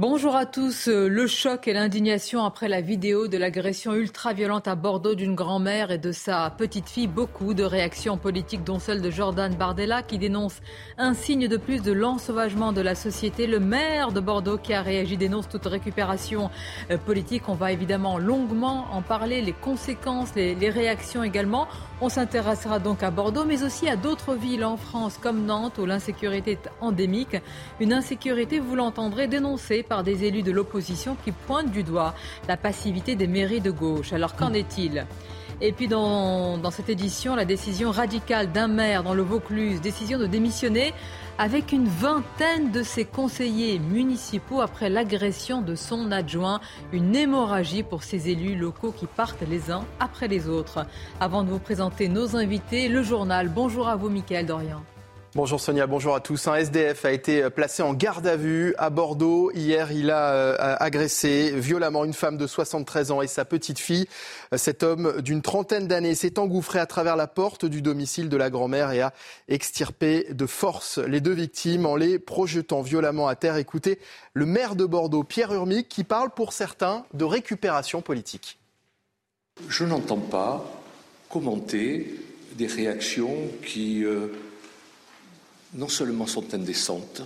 Bonjour à tous. Le choc et l'indignation après la vidéo de l'agression ultra-violente à Bordeaux d'une grand-mère et de sa petite-fille. Beaucoup de réactions politiques, dont celle de Jordan Bardella, qui dénonce un signe de plus de l'ensauvagement de la société. Le maire de Bordeaux, qui a réagi, dénonce toute récupération euh, politique. On va évidemment longuement en parler, les conséquences, les, les réactions également. On s'intéressera donc à Bordeaux, mais aussi à d'autres villes en France, comme Nantes, où l'insécurité est endémique. Une insécurité, vous l'entendrez, dénoncée par des élus de l'opposition qui pointent du doigt la passivité des mairies de gauche. Alors qu'en est-il? Et puis dans, dans, cette édition, la décision radicale d'un maire dans le Vaucluse, décision de démissionner avec une vingtaine de ses conseillers municipaux après l'agression de son adjoint. Une hémorragie pour ces élus locaux qui partent les uns après les autres. Avant de vous présenter nos invités, le journal. Bonjour à vous, Mickaël Dorian. Bonjour Sonia, bonjour à tous. Un SDF a été placé en garde à vue à Bordeaux. Hier, il a euh, agressé violemment une femme de 73 ans et sa petite fille. Cet homme d'une trentaine d'années s'est engouffré à travers la porte du domicile de la grand-mère et a extirpé de force les deux victimes en les projetant violemment à terre. Écoutez le maire de Bordeaux, Pierre Urmic, qui parle pour certains de récupération politique. Je n'entends pas commenter des réactions qui... Euh non seulement sont indécentes,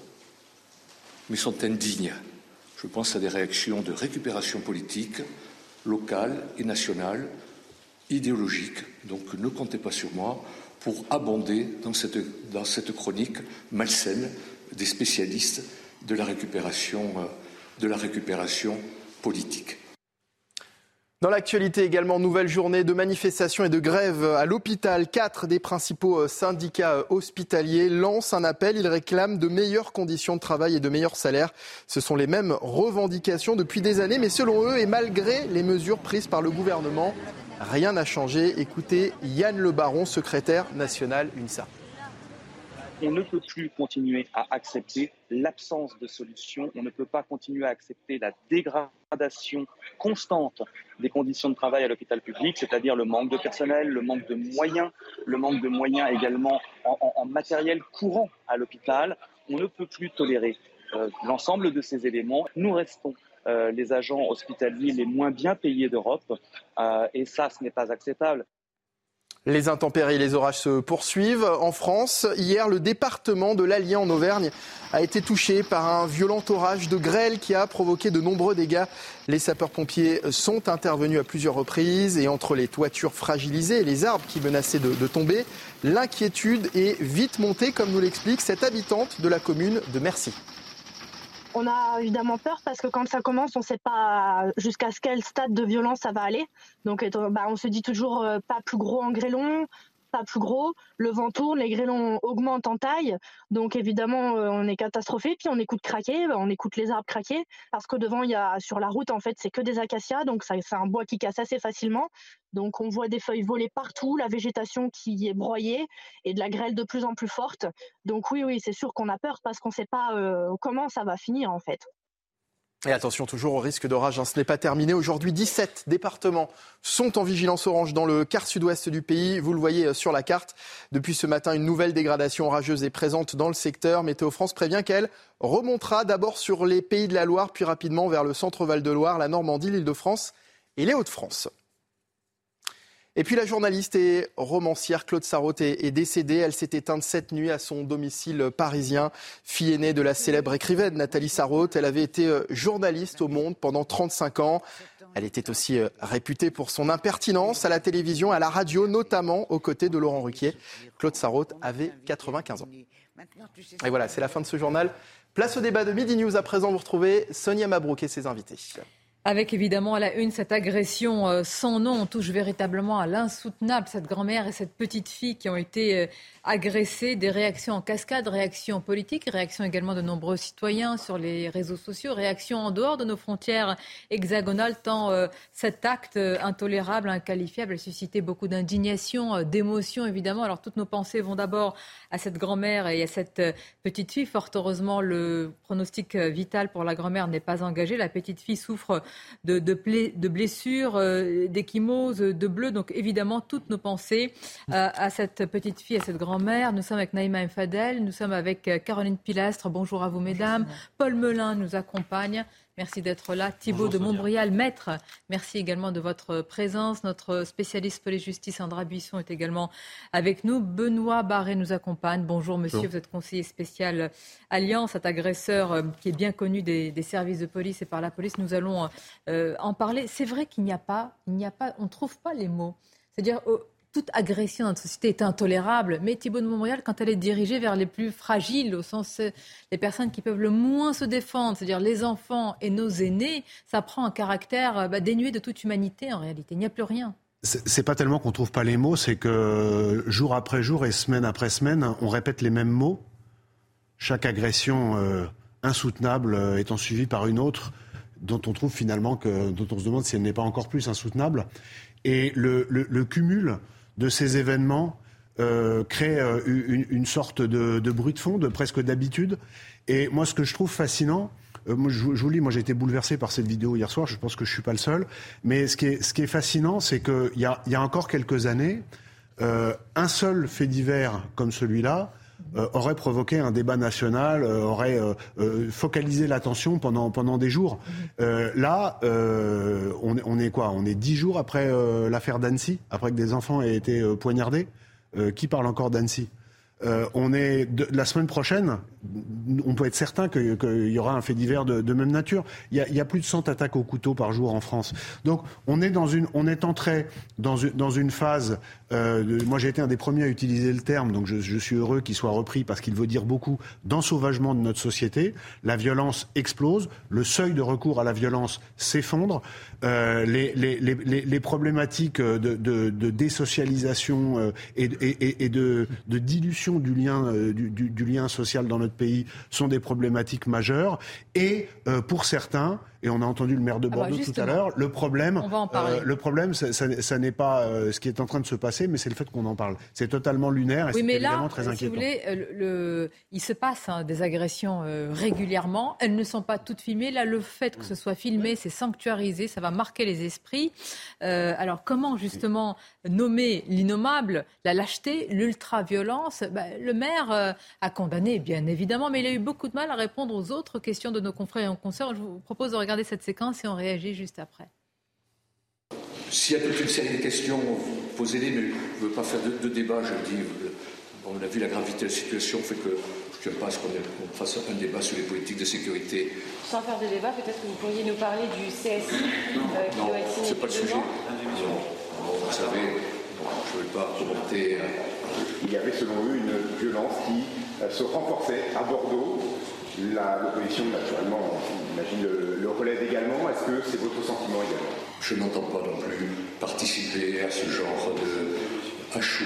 mais sont indignes. Je pense à des réactions de récupération politique, locale et nationale, idéologique. Donc ne comptez pas sur moi pour abonder dans cette, chronique malsaine des spécialistes de la récupération, de la récupération politique. Dans l'actualité également, nouvelle journée de manifestations et de grève à l'hôpital. Quatre des principaux euh, syndicats euh, hospitaliers lancent un appel. Ils réclament de meilleures conditions de travail et de meilleurs salaires. Ce sont les mêmes revendications depuis des années, mais selon eux, et malgré les mesures prises par le gouvernement, rien n'a changé. Écoutez Yann Le Baron, secrétaire national UNSA on ne peut plus continuer à accepter l'absence de solution, on ne peut pas continuer à accepter la dégradation constante des conditions de travail à l'hôpital public, c'est-à-dire le manque de personnel, le manque de moyens, le manque de moyens également en, matériel courant à l'hôpital. On ne peut plus tolérer euh, l'ensemble de ces éléments. Nous restons euh, les agents hospitaliers les moins bien payés d'Europe euh, et ça, ce n'est pas acceptable. Les intempéries et les orages se poursuivent. En France, hier, le département de l'Allier en Auvergne a été touché par un violent orage de grêle qui a provoqué de nombreux dégâts. Les sapeurs-pompiers sont intervenus à plusieurs reprises et entre les toitures fragilisées et les arbres qui menaçaient de, tomber, l'inquiétude est vite montée, comme nous l'explique cette habitante de la commune de Mercy. On a évidemment peur parce que quand ça commence, on ne sait pas jusqu'à quel stade de violence ça va aller. Donc, bah, on se dit toujours euh, pas plus gros en grêlon, pas plus gros, le vent tourne, les grêlons augmentent en taille, donc évidemment euh, on est catastrophé, puis on écoute craquer, on écoute les arbres craquer, parce que devant il y a sur la route en fait c'est que des acacias, donc c'est un bois qui casse assez facilement, donc on voit des feuilles voler partout, la végétation qui est broyée et de la grêle de plus en plus forte, donc oui oui c'est sûr qu'on a peur parce qu'on ne sait pas euh, comment ça va finir en fait. Et attention toujours au risque d'orage, hein. ce n'est pas terminé. Aujourd'hui, 17 départements sont en vigilance orange dans le quart sud-ouest du pays. Vous le voyez euh, sur la carte. Depuis ce matin, une nouvelle dégradation orageuse est présente dans le secteur. Météo France prévient qu'elle remontera d'abord sur les pays de la Loire, puis rapidement vers le centre Val-de-Loire, la Normandie, l'Île-de-France et les Hauts-de-France. Et puis la journaliste et romancière Claude Sarraute est, décédée. Elle s'est éteinte cette nuit à son domicile parisien. Fille aînée de la célèbre écrivaine Nathalie Sarraute, elle avait été euh, journaliste au Monde pendant 35 ans. Elle était aussi euh, réputée pour son impertinence à la télévision, à la radio, notamment aux côtés de Laurent Ruquier. Claude Sarraute avait 95 ans. Et voilà, c'est la fin de ce journal. Place au débat de Midi News. À présent, vous retrouvez Sonia Mabrouk et ses invités. Avec évidemment à la une cette agression euh, sans nom, on touche véritablement à l'insoutenable, cette grand-mère et cette petite fille qui ont été euh, agressées, des réactions en cascade, réactions politiques, réactions également de nombreux citoyens sur les réseaux sociaux, réactions en dehors de nos frontières hexagonales, tant euh, cet acte intolérable, inqualifiable a suscité beaucoup d'indignation, d'émotion évidemment. Alors toutes nos pensées vont d'abord à cette grand-mère et à cette petite fille. Fort heureusement, le pronostic vital pour la grand-mère n'est pas engagé. La petite fille souffre de, de, blessures, euh, d'échymoses, de bleu. Donc évidemment, toutes nos pensées euh, à cette petite fille, à cette grand-mère. Nous sommes avec Naïma Mfadel, nous sommes avec euh, Caroline Pilastre. Bonjour à vous, mesdames. Paul Melun nous accompagne. Merci d'être là. Thibault de Montbrial, maître, merci également de votre présence. Notre spécialiste police-justice, Andra Buisson, est également avec nous. Benoît Barré nous accompagne. Bonjour monsieur, vous êtes conseiller spécial Alliance, cet agresseur euh, qui est bien connu des, services de police et par la police. Nous allons euh, en parler. C'est vrai qu'il n'y a pas, il n'y a pas, on ne trouve pas les mots. C'est-à-dire, toute agression dans notre société est intolérable, mais Thibault de Montréal, quand elle est dirigée vers les plus fragiles, au sens les personnes qui peuvent le moins se défendre, c'est-à-dire les enfants et nos aînés, ça prend un caractère bah, dénué de toute humanité en réalité. Il n'y a plus rien. C'est pas tellement qu'on trouve pas les mots, c'est que jour après jour et semaine après semaine, on répète les mêmes mots. Chaque agression euh, insoutenable euh, étant suivie par une autre, dont on trouve finalement que, dont on se demande si elle n'est pas encore plus insoutenable. Et le cumul de ces événements euh, crée euh, une, sorte de, bruit de fond, de presque d'habitude. Et moi, ce que je trouve fascinant, euh, moi, je, vous lis, moi j'ai été bouleversé par cette vidéo hier soir, je pense que je suis pas le seul. Mais ce qui est, ce qui est fascinant, c'est qu'il y a, y a encore quelques années, un seul fait divers comme celui-là euh, aurait provoqué un débat national, euh, aurait euh, focalisé l'attention pendant, pendant des jours. là, on, on, est quoi? On est dix jours après l'affaire d'Annecy, après que des enfants aient été poignardés. qui parle encore d'Annecy? Euh, on est la semaine prochaine, on peut être certain qu'il y aura un fait divers de, même nature. Il y, a, plus de 100 attaques au couteau par jour en France. Donc on est dans une, on est entré dans une, phase. Euh, moi j'ai été un des premiers à utiliser le terme, donc je, suis heureux qu'il soit repris parce qu'il veut dire beaucoup d'ensauvagement de notre société. La violence explose, le seuil de recours à la violence s'effondre, euh, les, problématiques de, désocialisation et, et, de, dilution du lien, euh, du, lien social dans notre pays sont des problématiques majeures. Et euh, pour certains, et on a entendu le maire de ah bah, Bordeaux tout à l'heure. Le problème, euh, le problème, ça, ça, n'est pas euh, ce qui est en train de se passer, mais c'est le fait qu'on en parle. C'est totalement lunaire et évidemment très inquiétant. Si vous voulez, euh, le, il se passe hein, des agressions régulièrement. Elles ne sont pas toutes filmées. Là, le fait que ce soit filmé, c'est sanctuarisé, ça va marquer les esprits. alors, comment justement nommer l'innommable, la lâcheté, l'ultra-violence? Bah, Le maire a condamné, bien évidemment, mais il a eu beaucoup de mal à répondre aux autres questions de nos confrères et consoeurs. Je vous propose de regarder Regardez cette séquence et on réagit juste après. S'il y a toute une série de questions, posez-les, mais je ne veux pas faire de, débat, je dis. On a vu la gravité de la situation, fait que je ne pense qu'on fasse un débat sur les politiques de sécurité. Sans faire de débat, peut-être que vous pourriez nous parler du CSI euh, qui non, doit être signé c'est pas le sujet. vous savez, je ne vais pas commenter. Euh. Il y avait selon eux une violence qui euh, se renforçait à Bordeaux L'opposition, naturellement, j'imagine, le, le relève également. Est-ce que c'est votre sentiment également? Je n'entends pas non plus participer à ce genre de à chaud.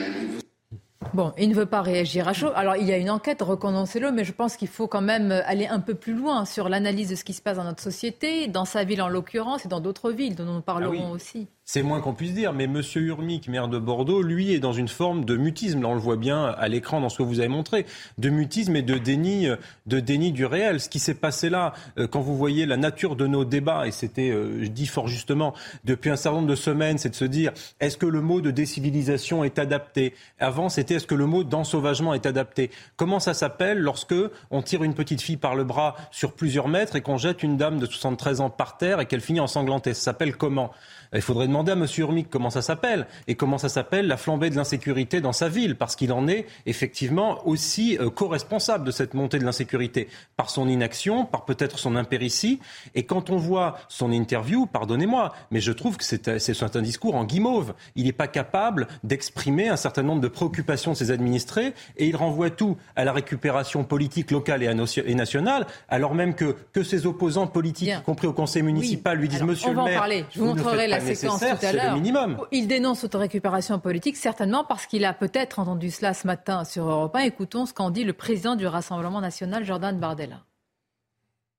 Bon, il ne veut pas réagir à chaud. Alors, il y a une enquête, recondensez-le, mais je pense qu'il faut quand même aller un peu plus loin sur l'analyse de ce qui se passe dans notre société, dans sa ville en l'occurrence, et dans d'autres villes dont nous parlerons ah aussi. C'est moins qu'on puisse dire, mais M. Urmic, maire de Bordeaux, lui est dans une forme de mutisme. Là, on le voit bien à l'écran dans ce que vous avez montré, de mutisme et de déni, de déni du réel. Ce qui s'est passé là, euh, quand vous voyez la nature de nos débats, et c'était, euh, je dis fort justement, depuis un certain nombre de semaines, c'est de se dire, est-ce que le mot de décivilisation est adapté? Avant, c'était est-ce que le mot d'ensauvagement est adapté? Comment ça s'appelle lorsque on tire une petite fille par le bras sur plusieurs mètres et qu'on jette une dame de 73 ans par terre et qu'elle finit ensanglantée? Ça s'appelle comment? Il faudrait Demandez à M. Urmic comment ça s'appelle et comment ça s'appelle la flambée de l'insécurité dans sa ville, parce qu'il en est effectivement aussi euh, co-responsable de cette montée de l'insécurité par son inaction, par peut-être son impéritie. Et quand on voit son interview, pardonnez-moi, mais je trouve que c'est un discours en guimauve. Il n'est pas capable d'exprimer un certain nombre de préoccupations de ses administrés et il renvoie tout à la récupération politique locale et nationale, alors même que, que ses opposants politiques, y compris au conseil municipal, lui disent Monsieur le maire. Je vous, montrerai la séquence tout à l'heure. Il dénonce cette récupération politique, certainement parce qu'il a peut-être entendu cela ce matin sur Europe 1. Écoutons ce qu'en dit le président du Rassemblement national, Jordan Bardella.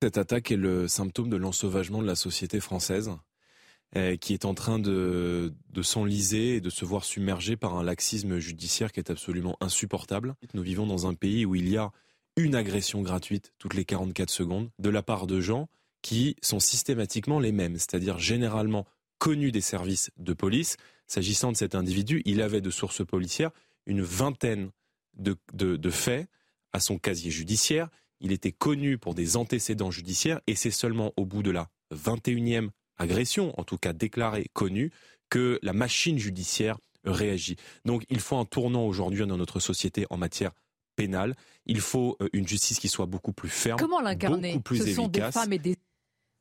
Cette attaque est le symptôme de l'ensauvagement de la société française, euh, qui est en train de, de s'enliser et de se voir submergé par un laxisme judiciaire qui est absolument insupportable. Nous vivons dans un pays où il y a une agression gratuite toutes les 44 secondes de la part de gens qui sont systématiquement les mêmes, c'est-à-dire généralement connus des services de police. S'agissant de cet individu, il avait de sources policières une vingtaine de, faits à son casier judiciaire. Il était connu pour des antécédents judiciaires et c'est seulement au bout de la 21e agression, en tout cas déclarée, connue, que la machine judiciaire réagit. Donc il faut un tournant aujourd'hui dans notre société en matière pénale. Il faut euh, une justice qui soit beaucoup plus ferme, Comment beaucoup plus Ce sont des femmes et des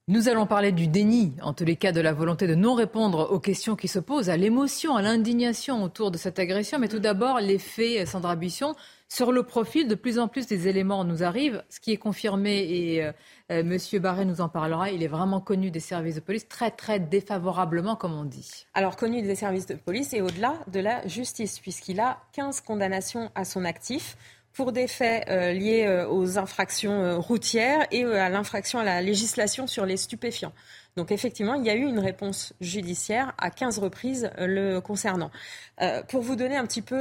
nous allons parler du déni, en tous les cas de la volonté de non répondre aux questions qui se posent, à l'émotion, à l'indignation autour de cette agression. Mais tout d'abord, les faits, Sandra Buisson, sur le profil, de plus en plus des éléments nous arrivent, ce qui est confirmé, et euh, euh, M. Barré nous en parlera, il est vraiment connu des services de police, très très défavorablement, comme on dit. Alors connu des services de police et au-delà de la justice, puisqu'il a 15 condamnations à son actif pour des faits euh, liés euh, aux infractions euh, routières et à l'infraction à la législation sur les stupéfiants. Donc effectivement, il y a eu une réponse judiciaire à 15 reprises le concernant. pour vous donner un petit peu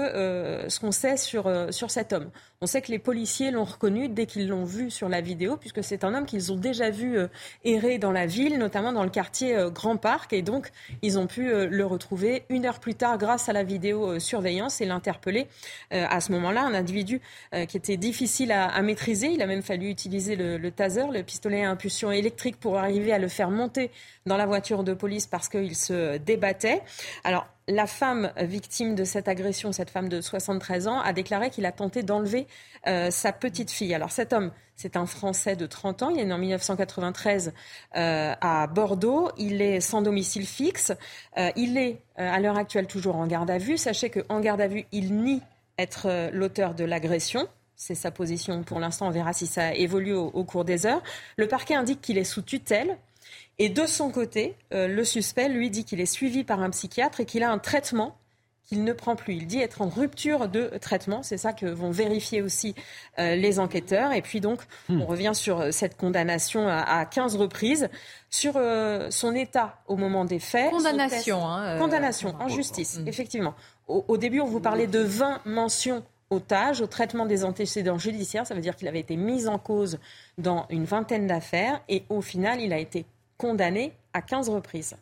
ce qu'on sait sur, cet homme, on sait que les policiers l'ont reconnu dès qu'ils l'ont vu sur la vidéo, puisque c'est un homme qu'ils ont déjà vu errer dans la ville, notamment dans le quartier Grand Parc, et donc ils ont pu le retrouver une heure plus tard grâce à la vidéo surveillance et l'interpeller à ce moment-là, un individu qui était difficile à, maîtriser. Il a même fallu utiliser le taser, le pistolet à impulsion électrique, pour arriver à le faire monter dans la voiture de police parce qu'il se débattait. Alors, la femme victime de cette agression, cette femme de 73 ans, a déclaré qu'il a tenté d'enlever euh, sa petite fille. Alors cet homme, c'est un Français de 30 ans, il est né en 1993 euh, à Bordeaux, il est sans domicile fixe, euh, il est à l'heure actuelle toujours en garde à vue. Sachez qu'en garde à vue, il nie être l'auteur de l'agression. C'est sa position pour l'instant, on verra si ça évolue au cours des heures. Le parquet indique qu'il est sous tutelle. Et de son côté, euh, le suspect lui dit qu'il est suivi par un psychiatre et qu'il a un traitement qu'il ne prend plus. Il dit être en rupture de traitement. C'est ça que vont vérifier aussi euh, les enquêteurs. Et puis donc, hmm. on revient sur euh, cette condamnation à, 15 reprises, sur son état au moment des faits. Condamnation. Hein, condamnation en justice, hmm. effectivement. Au, au, début, on vous parlait de 20 mentions otage au traitement des antécédents judiciaires. Ça veut dire qu'il avait été mis en cause dans une vingtaine d'affaires et au final, il a été condamné à 15 reprises.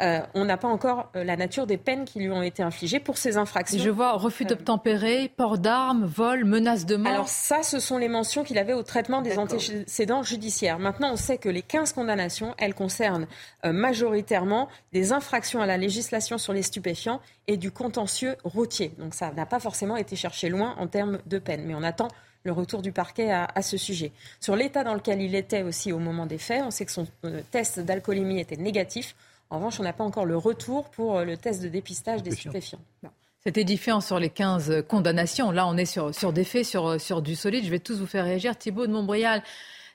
Euh, on n'a pas encore euh, la nature des peines qui lui ont été infligées pour ces infractions. Je vois refus euh, d'obtempérer, port d'armes, vol, menace de mort. Alors ça, ce sont les mentions qu'il avait au traitement des antécédents judiciaires. Maintenant, on sait que les 15 condamnations, elles concernent majoritairement des infractions à la législation sur les stupéfiants et du contentieux routier. Donc ça n'a pas forcément été cherché loin en termes de peine. Mais on attend le retour du parquet à, ce sujet. Sur l'état dans lequel il était aussi au moment des faits, on sait que son euh, test d'alcoolémie était négatif. En revanche, on n'a pas encore le retour pour euh, le test de dépistage des stupéfiants. C'était différent sur les 15 condamnations. Là, on est sur, sur des faits, sur, sur du solide. Je vais tous vous faire réagir. Thibault de Montbrial,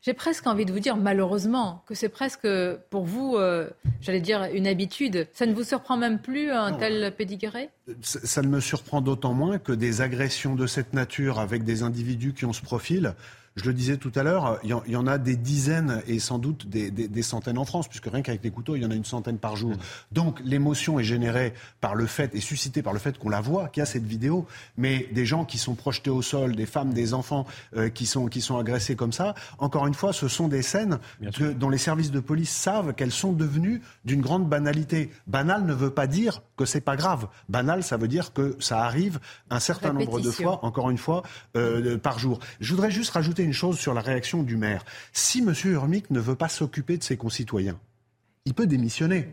j'ai presque envie de vous dire, malheureusement, que c'est presque pour vous, euh, j'allais dire, une habitude. Ça ne vous surprend même plus un tel pédigré? Ça, ne me surprend d'autant moins que des agressions de cette nature avec des individus qui ont ce profil je le disais tout à l'heure, il y, en a des dizaines et sans doute des, centaines en France, puisque rien qu'avec les couteaux, il y en a une centaine par jour. Donc l'émotion est générée par le fait, et suscitée par le fait qu'on la voit, qu'il y a cette vidéo, mais des gens qui sont projetés au sol, des femmes, des enfants euh, qui, sont, qui sont agressés comme ça, encore une fois, ce sont des scènes dont les services de police savent qu'elles sont devenues d'une grande banalité. Banal ne veut pas dire que c'est pas grave. Banal, ça veut dire que ça arrive un certain nombre de fois, encore une fois, euh, par jour. Je voudrais juste rajouter une chose sur la réaction du maire. Si M. Urmic ne veut pas s'occuper de ses concitoyens, il peut démissionner.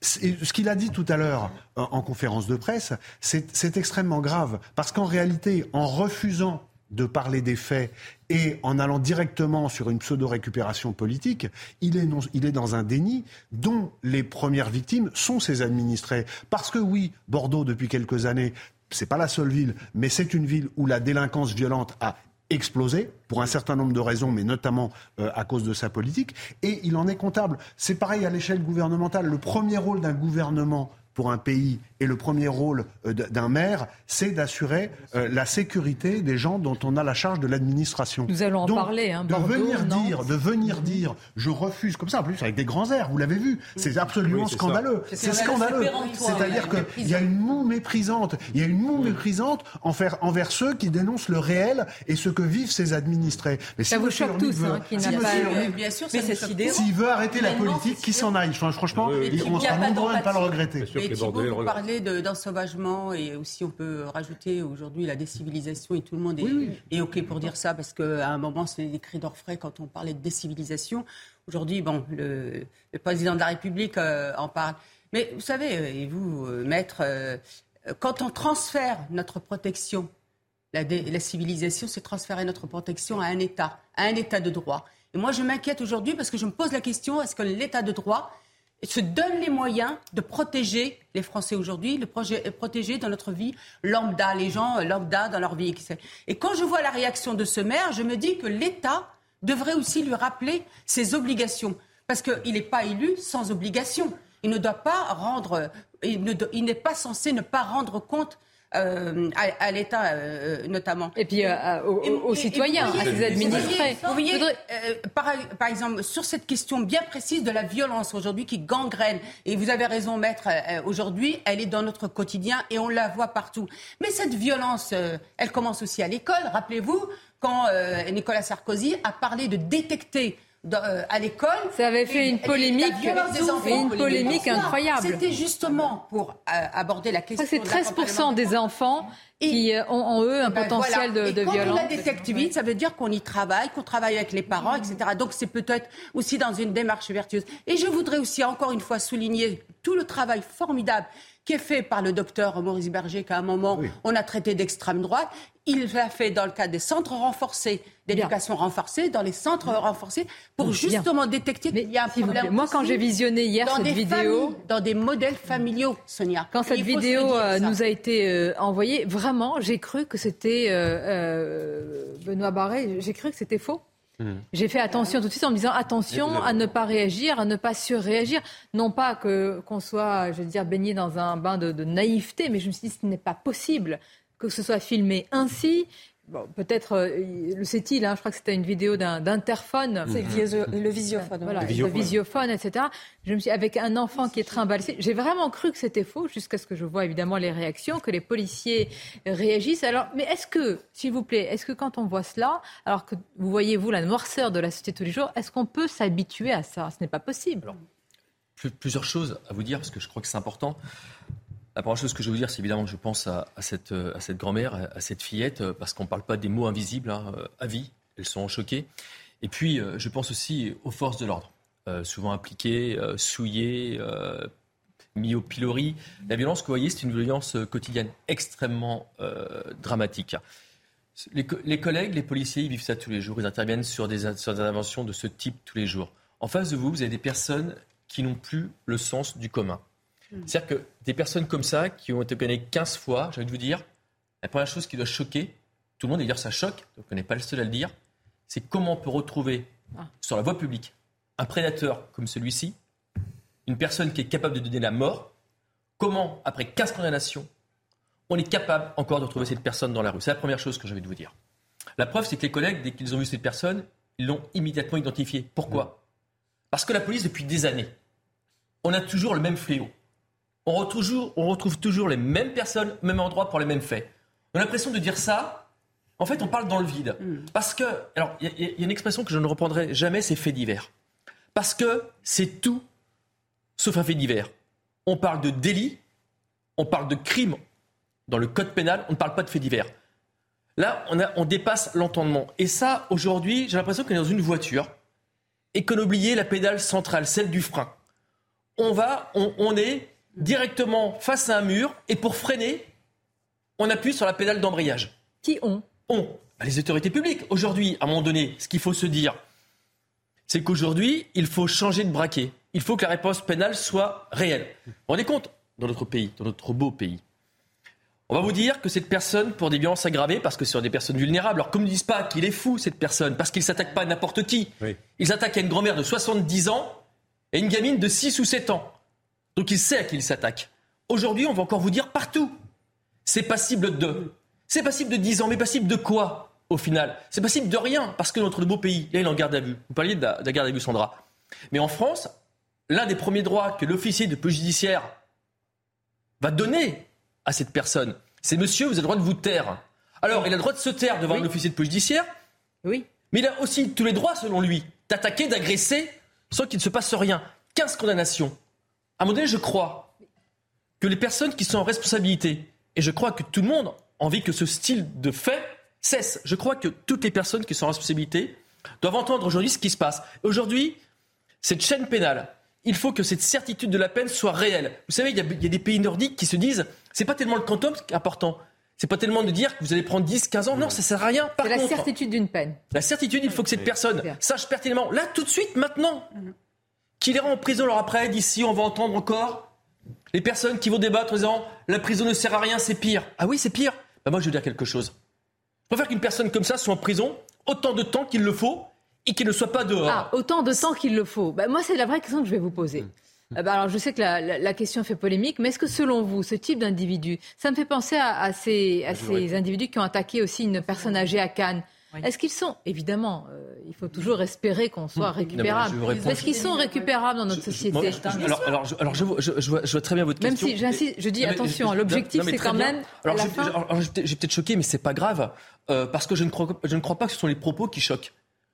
Ce qu'il a dit tout à l'heure en conférence de presse, c'est extrêmement grave. Parce qu'en réalité, en refusant de parler des faits et en allant directement sur une pseudo-récupération politique, il est, il est dans un déni dont les premières victimes sont ses administrés. Parce que oui, Bordeaux, depuis quelques années, c'est pas la seule ville, mais c'est une ville où la délinquance violente a explosé pour un certain nombre de raisons, mais notamment euh, à cause de sa politique. Et il en est comptable. C'est pareil à l'échelle gouvernementale. Le premier rôle d'un gouvernement pour un pays et le premier rôle euh, d'un maire, c'est d'assurer euh, la sécurité des gens dont on a la charge de l'administration. Nous allons en parler. Hein, de venir dire, de venir dire, je refuse comme ça, en plus avec des grands airs, vous l'avez vu, c'est absolument scandaleux. C'est scandaleux. C'est-à-dire qu'il y a une moue méprisante, il y a une moue méprisante envers, envers ceux qui dénoncent le réel et ce que vivent ses administrés. Mais ça vous choque tous, hein, qui n'a pas. Bien sûr, S'il veut arrêter la politique, qui s'en aille. Franchement, on sera nombreux à ne pas le regretter. Mais Thibault, vous parlez d'ensauvagement et aussi on peut rajouter aujourd'hui la décivilisation et tout le monde est, OK pour dire ça parce qu'à un moment c'est des cris d'orfraie quand on parlait de décivilisation. Aujourd'hui, bon, le, président de la République euh, en parle. Mais vous savez, euh, et vous, euh, maître, quand on transfère notre protection, la, la civilisation, c'est transférer notre protection à un État, à un État de droit. Et moi, je m'inquiète aujourd'hui parce que je me pose la question est-ce que l'État de droit se donne les moyens de protéger les Français aujourd'hui, de protéger dans notre vie lambda, les gens euh, lambda dans leur vie. Et quand je vois la réaction de ce maire, je me dis que l'État devrait aussi lui rappeler ses obligations. Parce qu'il n'est pas élu sans obligation. Il ne doit pas rendre, il n'est pas censé ne pas rendre compte euh, à, l'État euh, notamment. Et puis euh, aux, citoyens, à ses administrés. Vous voyez, par, par, exemple, sur cette question bien précise de la violence aujourd'hui qui gangrène, et vous avez raison, maître, aujourd'hui, elle est dans notre quotidien et on la voit partout. Mais cette violence, elle commence aussi à l'école. Rappelez-vous, quand Nicolas Sarkozy a parlé de détecter euh, à l'école. Ça avait fait une polémique, une polémique incroyable. C'était justement pour euh, aborder la question. C'est 13% des enfants qui euh, ont en eux un ben potentiel de, de et quand violence. on la détecte vite, ça veut dire qu'on y travaille, qu'on travaille avec les parents, etc. Donc c'est peut-être aussi dans une démarche vertueuse. Et je voudrais aussi encore une fois souligner tout le travail formidable qui est fait par le docteur Maurice Berger, qu'à un moment, on a traité d'extrême droite. Il l'a fait dans le cadre des centres renforcés, d'éducation renforcée, dans les centres renforcés, pour justement détecter qu'il y a un problème. Moi, quand j'ai visionné hier cette vidéo. dans des modèles familiaux, Sonia. Quand cette vidéo euh, nous a été euh, envoyée, vraiment, j'ai cru que c'était. Euh, Benoît Barré, j'ai cru que c'était faux. Hmm. J'ai fait attention tout de suite en me disant attention à ne pas réagir, à ne pas surréagir. Non pas que qu'on soit, je veux dire, baigné dans un bain de, de naïveté, mais je me suis dit ce n'est pas possible que ce soit filmé ainsi Bon, peut-être euh, le sait-il, hein, je crois que c'était une vidéo d'interphone. C'est le, visiophone. Voilà, le visiophone, etc. Je me suis avec un enfant qui est trimballé. J'ai vraiment cru que c'était faux, jusqu'à ce que je vois évidemment les réactions, que les policiers réagissent. Alors, mais est-ce que, s'il vous plaît, est-ce que quand on voit cela, alors que vous voyez vous la noirceur de la société tous les jours, est-ce qu'on peut s'habituer à ça? Ce n'est pas possible. plusieurs choses à vous dire parce que je crois que c'est important. La première chose que je veux dire, c'est évidemment que je pense à, cette, à cette grand-mère, à cette fillette, parce qu'on ne parle pas des mots invisibles hein, à vie. Elles sont choquées. Et puis, euh, je pense aussi aux forces de l'ordre, euh, souvent impliquées, euh, souillées, mis au pilori. La violence que vous voyez, c'est une violence quotidienne extrêmement dramatique. Les, les, collègues, les policiers, ils vivent ça tous les jours. Ils interviennent sur des, sur des interventions de ce type tous les jours. En face de vous, vous avez des personnes qui n'ont plus le sens du commun. Mm. C'est-à-dire que des personnes comme ça, qui ont été pénées 15 fois, j'ai envie de vous dire, la première chose qui doit choquer tout le monde, et dire ça choque, donc on n'est pas le seul à le dire, c'est comment on peut retrouver ah. sur la voie publique un prédateur comme celui-ci, une personne qui est capable de donner la mort, comment, après 15 condamnations, on est capable encore de retrouver cette personne dans la rue? C'est la première chose que j'ai envie de vous dire. La preuve, c'est que les collègues, dès qu'ils ont vu cette personne, ils l'ont immédiatement identifiée. Pourquoi? Mm. Parce que la police, depuis des années, on a toujours le même fléau on retrouve, toujours, les mêmes personnes, même endroit pour les mêmes faits. On a l'impression de dire ça, en fait, on parle dans le vide. Mm. Parce que, alors, il y, a une expression que je ne reprendrai jamais, c'est fait divers. Parce que c'est tout sauf un fait divers. On parle de délit, on parle de crime dans le code pénal, on ne parle pas de fait divers. Là, on, on dépasse l'entendement. Et ça, aujourd'hui, j'ai l'impression qu'on est dans une voiture et qu'on a oublié la pédale centrale, celle du frein. on va, on, est directement face à un mur et pour freiner, on appuie sur la pédale d'embrayage. Qui ont On. Bah, les autorités publiques. Aujourd'hui, à un moment donné, ce qu'il faut se dire, c'est qu'aujourd'hui, il faut changer de braquet. Il faut que la réponse pénale soit réelle. Vous vous rendez compte? Dans notre pays, dans notre beau pays, on va vous dire que cette personne, pour des violences aggravées, parce que ce sont des personnes vulnérables, alors comme ne disent pas qu'il est fou, cette personne, parce qu'il ne s'attaque pas à n'importe qui. Il s'attaque à une grand-mère de 70 ans et une gamine de 6 ou 7 ans. Donc il sait à qui il s'attaque. Aujourd'hui, on va encore vous dire partout. C'est passible de. C'est passible de 10 ans, mais passible de quoi au final? C'est passible de rien, parce que notre beau pays, là, il est en garde à vue. Vous parliez de la, garde à vue, Sandra. Mais en France, l'un des premiers droits que l'officier de police judiciaire va donner à cette personne. C'est monsieur, vous avez le droit de vous taire. Alors, il a le droit de se taire devant un officier de police judiciaire. Oui. Mais il a aussi tous les droits, selon lui, d'attaquer, d'agresser, sans qu'il ne se passe rien. 15 condamnations. À un moment donné, je crois que les personnes qui sont en responsabilité, et je crois que tout le monde a envie que ce style de fait cesse. Je crois que toutes les personnes qui sont en responsabilité doivent entendre aujourd'hui ce qui se passe. Aujourd'hui, cette chaîne pénale, il faut que cette certitude de la peine soit réelle. Vous savez, il y a, des pays nordiques qui se disent, c'est pas tellement le quantum qui est important. C'est pas tellement de dire que vous allez prendre 10, 15 ans. Non, ça sert à rien. C'est la certitude d'une peine. La certitude, il faut que cette personne sache pertinemment, là, tout de suite, maintenant, qu'il ira en prison. Alors après, d'ici, on va entendre encore les personnes qui vont débattre en disant, la prison ne sert à rien, c'est pire. Ah oui, c'est pire. Bah moi, je veux dire quelque chose. Je préfère qu'une personne comme ça soit en prison autant de temps qu'il le faut et qu'il ne soit pas dehors. Ah, autant de temps qu'il le faut. Bah, moi, c'est la vraie question que je vais vous poser. Hmm. Euh, bah, alors, je sais que la, question fait polémique, mais est-ce que selon vous, ce type d'individu, ça me fait penser à, ces, à ces individus qui ont attaqué aussi une personne âgée à Cannes est-ce qu'ils sont, évidemment, euh, il faut toujours espérer qu'on soit récupérable. Est-ce qu'ils sont récupérables dans notre société Alors, alors, je, alors je, je, vois, très bien votre question. Même si j'insiste, je dis attention, l'objectif c'est quand même. Alors, j'ai peut-être choqué, mais c'est pas grave, euh, parce que je ne, crois, je ne crois pas que ce sont les propos qui choquent.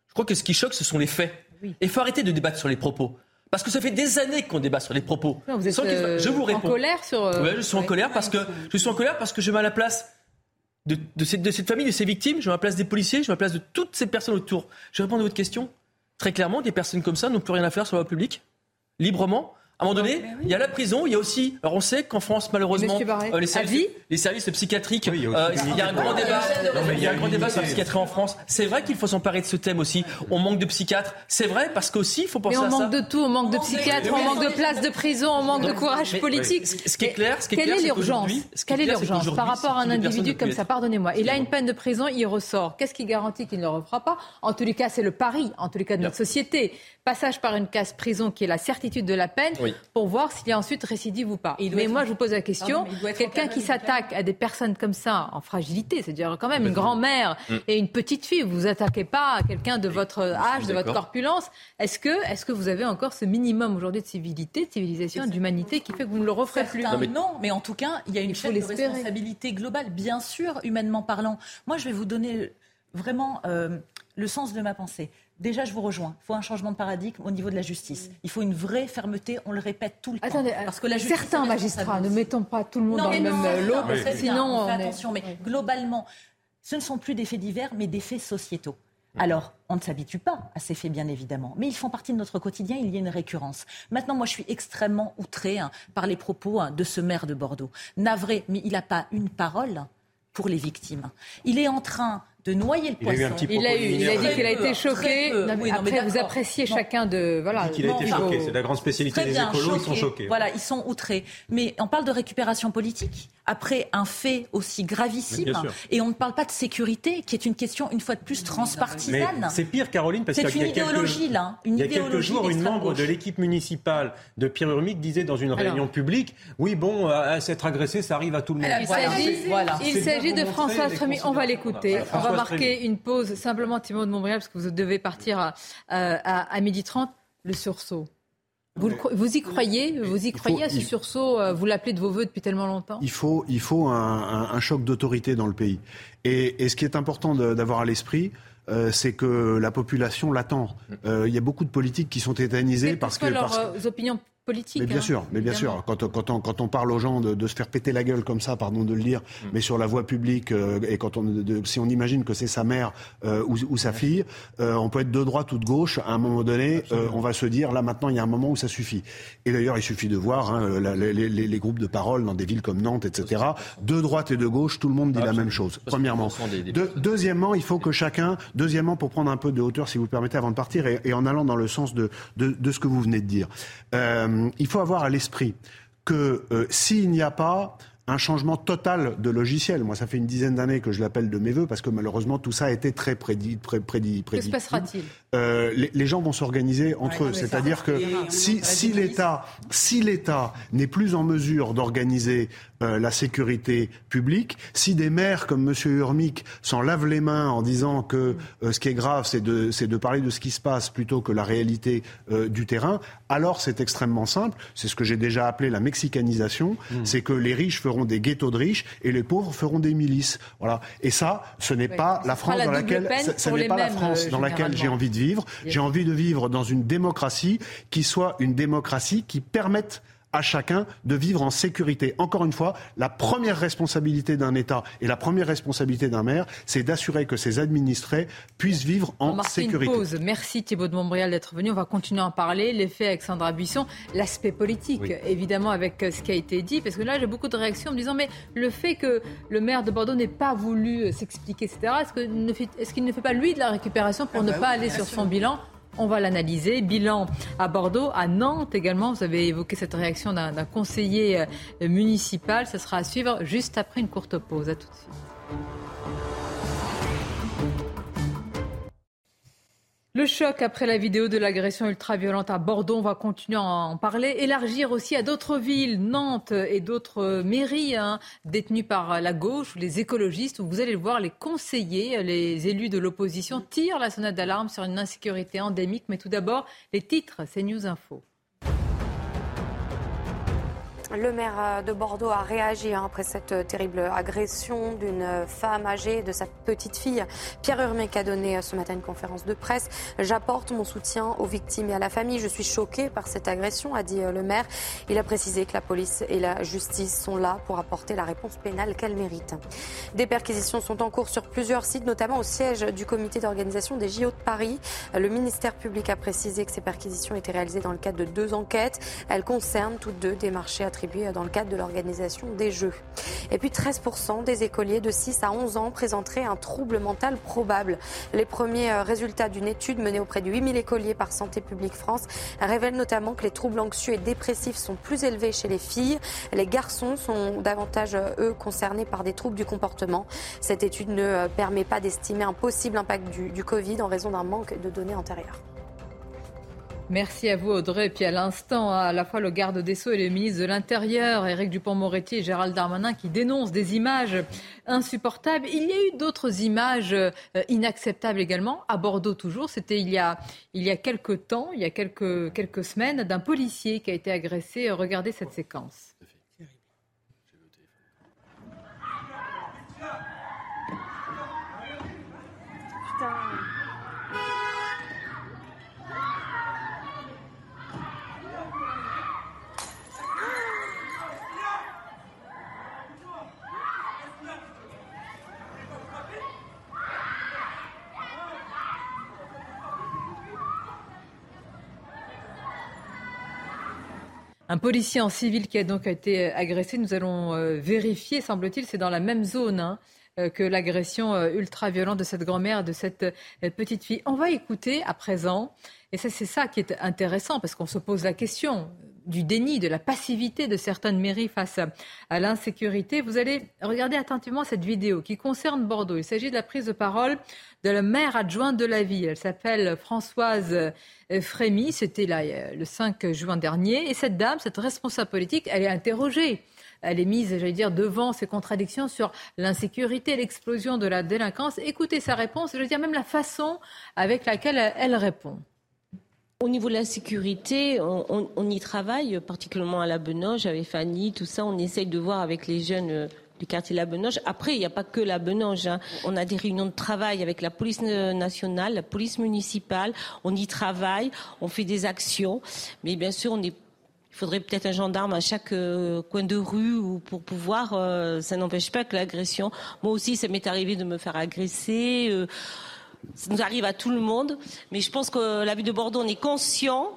Je crois que ce qui choque, ce sont les faits. Et il faut arrêter de débattre sur les propos. Parce que ça fait des années qu'on débat sur les propos. vous êtes euh, je vous réponds. en colère sur. Oui, je suis en colère parce que je suis en colère parce que je mets à la place de, cette, famille, de ces victimes, je me place des policiers, je me place de toutes ces personnes autour. Je réponds à votre question. Très clairement, des personnes comme ça n'ont plus rien à faire sur la voie publique, librement. À un moment donné, il y a la prison, il y a aussi. Alors on sait qu'en France, malheureusement, euh, les, services, les, services, psychiatriques, euh, il y a un grand débat. il y a un grand débat sur la psychiatrie en France. C'est vrai qu'il faut s'emparer de ce thème aussi. On manque de psychiatres. C'est vrai parce qu'aussi, il faut penser à ça. Mais on manque de tout. On manque de psychiatres, on manque de places de prison, on manque de courage politique. Ce qui est clair, ce qui est Quelle est l'urgence Quelle est l'urgence par rapport à un individu comme ça Pardonnez-moi. Il a une peine de prison, il ressort. Qu'est-ce qui garantit qu'il ne le refera pas En tous les cas, c'est le pari, en tous les cas de notre société. Passage par une case prison qui est la certitude de la peine pour voir s'il ensuite récidive ou pas. Mais moi, je vous pose la question, quelqu'un qui s'attaque à des personnes comme ça, en fragilité, c'est-à-dire quand même une grand-mère mm. et une petite fille, vous vous attaquez pas à quelqu'un de votre âge, de votre corpulence, est-ce que, est que vous avez encore ce minimum aujourd'hui de civilité, de civilisation, d'humanité qui fait que vous ne le referez plus non mais... en tout cas, il y a une chaîne de responsabilité globale, bien sûr, humainement parlant. Moi, je vais vous donner vraiment euh, le sens de ma pensée. Déjà, je vous rejoins. Il faut un changement de paradigme au niveau de la justice. Il faut une vraie fermeté. On le répète tout le temps. Attendez, parce que la certains magistrats, ne mettons pas tout le monde dans le même lot. sinon, on fait attention. Mais globalement, ce ne sont plus des faits divers, mais des faits sociétaux. Alors, on ne s'habitue pas à ces faits, bien évidemment, mais ils font partie de notre quotidien, il y a une récurrence. Maintenant, moi, je suis extrêmement outrée hein, par les propos hein, de ce maire de Bordeaux. Navré, mais il n'a pas une parole pour les victimes. Il est en train de noyer le poisson. Il a, eu, il a dit qu'il a été choqué. Après, vous appréciez chacun de voilà. Il a été choqué. C'est la grande spécialité des écolos. Ils sont choqués. Voilà, ils sont outrés. Mais on parle de récupération politique après un fait aussi gravissime, et on ne parle pas de sécurité, qui est une question une fois de plus transpartisane. C'est pire, Caroline, parce qu'il y a une idéologie là. il y a quelques jours, une membre de l'équipe municipale de Pierre Urmic disait dans une réunion publique, oui bon, à s'être agressé, ça arrive à tout le monde. Il s'agit de François Stremi. On va l'écouter va marquer une pause simplement, Thibault de Montbrial, parce que vous devez partir à, à, à midi 30. Le sursaut. Vous, vous, y croyez Vous y croyez à ce sursaut euh, Vous l'appelez de vos voeux depuis tellement longtemps? Il faut, il faut un, un, choc d'autorité dans le pays. Et, et, ce qui est important d'avoir à l'esprit, euh, c'est que la population l'attend. Euh, il y a beaucoup de politiques qui sont tétanisés parce que... leurs opinions politique. Mais bien hein, sûr, mais bien sûr. Quand, quand, on, quand on parle aux gens de, de, se faire péter la gueule comme ça, pardon de le dire, mm. mais sur la voie publique, euh, et quand on, de, si on imagine que c'est sa mère euh, ou, ou, sa fille, euh, on peut être de droite ou de gauche. À un moment donné, euh, on va se dire là maintenant, il y a un moment où ça suffit. Et d'ailleurs, il suffit de voir hein, la, les, les, les, groupes de parole dans des villes comme Nantes, etc. De droite et de gauche, tout le monde dit la même chose. Premièrement. De, deuxièmement, il faut que chacun. Deuxièmement, pour prendre un peu de hauteur, si vous le permettez, avant de partir, et, et en allant dans le sens de, de, de ce que vous venez de dire. Euh, il faut avoir à l'esprit que euh, s'il n'y a pas un changement total de logiciel. Moi, ça fait une dizaine d'années que je l'appelle de mes voeux parce que malheureusement, tout ça a été très prédit. Pré, prédit, prédit que se passera-t-il? Euh, les, les, gens vont s'organiser entre ouais, eux. C'est-à-dire que si, si l'État si l'État n'est plus en mesure d'organiser euh, la sécurité publique, si des maires comme M. Urmic s'en lavent les mains en disant que euh, ce qui est grave, c'est de, de parler de ce qui se passe plutôt que la réalité euh, du terrain, alors c'est extrêmement simple. C'est ce que j'ai déjà appelé la mexicanisation. Mmh. C'est que les riches feront des ghettos de riches et les pauvres feront des milices. Voilà. Et ça, ce n'est pas la France dans laquelle, ce n'est pas la France dans laquelle j'ai envie de vivre. J'ai envie de vivre dans une démocratie qui soit une démocratie qui permette à chacun de vivre en sécurité. Encore une fois, la première responsabilité d'un État et la première responsabilité d'un maire, c'est d'assurer que ses administrés puissent vivre en On sécurité. Une pause. Merci Thibault de Montbrial d'être venu. On va continuer à en parler. L'effet Alexandra Buisson, l'aspect politique, oui. évidemment, avec ce qui a été dit. Parce que là, j'ai beaucoup de réactions en me disant, mais le fait que le maire de Bordeaux n'ait pas voulu s'expliquer, etc., est-ce qu'il est qu ne fait pas, lui, de la récupération pour ah ne bah pas oui, aller sur son bilan on va l'analyser. Bilan à Bordeaux, à Nantes également. Vous avez évoqué cette réaction d'un conseiller municipal. Ce sera à suivre juste après une courte pause. À tout de suite. Le choc après la vidéo de l'agression ultra-violente à Bordeaux, va continuer à en parler, élargir aussi à d'autres villes, Nantes et d'autres mairies hein, détenues par la gauche ou les écologistes, où vous allez le voir, les conseillers, les élus de l'opposition tirent la sonnette d'alarme sur une insécurité endémique. Mais tout d'abord, les titres, c'est News Info. Le maire de Bordeaux a réagi après cette terrible agression d'une femme âgée de sa petite fille. Pierre Urmec a donné ce matin une conférence de presse. J'apporte mon soutien aux victimes et à la famille. Je suis choqué par cette agression, a dit le maire. Il a précisé que la police et la justice sont là pour apporter la réponse pénale qu'elle mérite. Des perquisitions sont en cours sur plusieurs sites, notamment au siège du comité d'organisation des JO de Paris. Le ministère public a précisé que ces perquisitions étaient réalisées dans le cadre de deux enquêtes. Elles concernent toutes deux des marchés dans le cadre de l'organisation des Jeux. Et puis 13% des écoliers de 6 à 11 ans présenteraient un trouble mental probable. Les premiers résultats d'une étude menée auprès de 8000 écoliers par Santé publique France révèlent notamment que les troubles anxieux et dépressifs sont plus élevés chez les filles. Les garçons sont davantage, eux, concernés par des troubles du comportement. Cette étude ne permet pas d'estimer un possible impact du Covid en raison d'un manque de données antérieures. Merci à vous Audrey. Et puis à l'instant, à la fois le garde des Sceaux et le ministre de l'Intérieur, Éric Dupont-Moretti et Gérald Darmanin, qui dénoncent des images insupportables. Il y a eu d'autres images inacceptables également, à Bordeaux toujours. C'était il y a, il y a quelques temps, il y a quelques, quelques semaines, d'un policier qui a été agressé. Regardez cette séquence. Un policier en civil qui a donc été agressé. Nous allons euh, vérifier, semble-t-il, c'est dans la même zone hein, euh, que l'agression euh, ultra-violente de cette grand-mère de cette euh, petite fille. On va écouter à présent, et ça c'est ça qui est intéressant, parce qu'on se pose la question du déni, de la passivité de certaines mairies face à, l'insécurité. Vous allez regarder attentivement cette vidéo qui concerne Bordeaux. Il s'agit de la prise de parole de la maire adjointe de la ville. Elle s'appelle Françoise Frémy. C'était là le 5 juin dernier. Et cette dame, cette responsable politique, elle est interrogée. Elle est mise, j'allais dire, devant ces contradictions sur l'insécurité, l'explosion de la délinquance. Écoutez sa réponse, je veux dire même la façon avec laquelle elle répond. Au niveau de la sécurité, on, y travaille, particulièrement à la Benoche, avec Fanny, tout ça. On essaye de voir avec les jeunes du quartier La Benoche. Après, il n'y a pas que La Benoche. Hein. On a des réunions de travail avec la police nationale, la police municipale. On y travaille, on fait des actions. Mais bien sûr, Il faudrait peut-être un gendarme à chaque euh, coin de rue ou pour pouvoir. Euh, ça n'empêche pas que l'agression. Moi aussi, ça m'est arrivé de me faire agresser. Euh, ça nous arrive à tout le monde. Mais je pense que la ville de Bordeaux, on est conscient.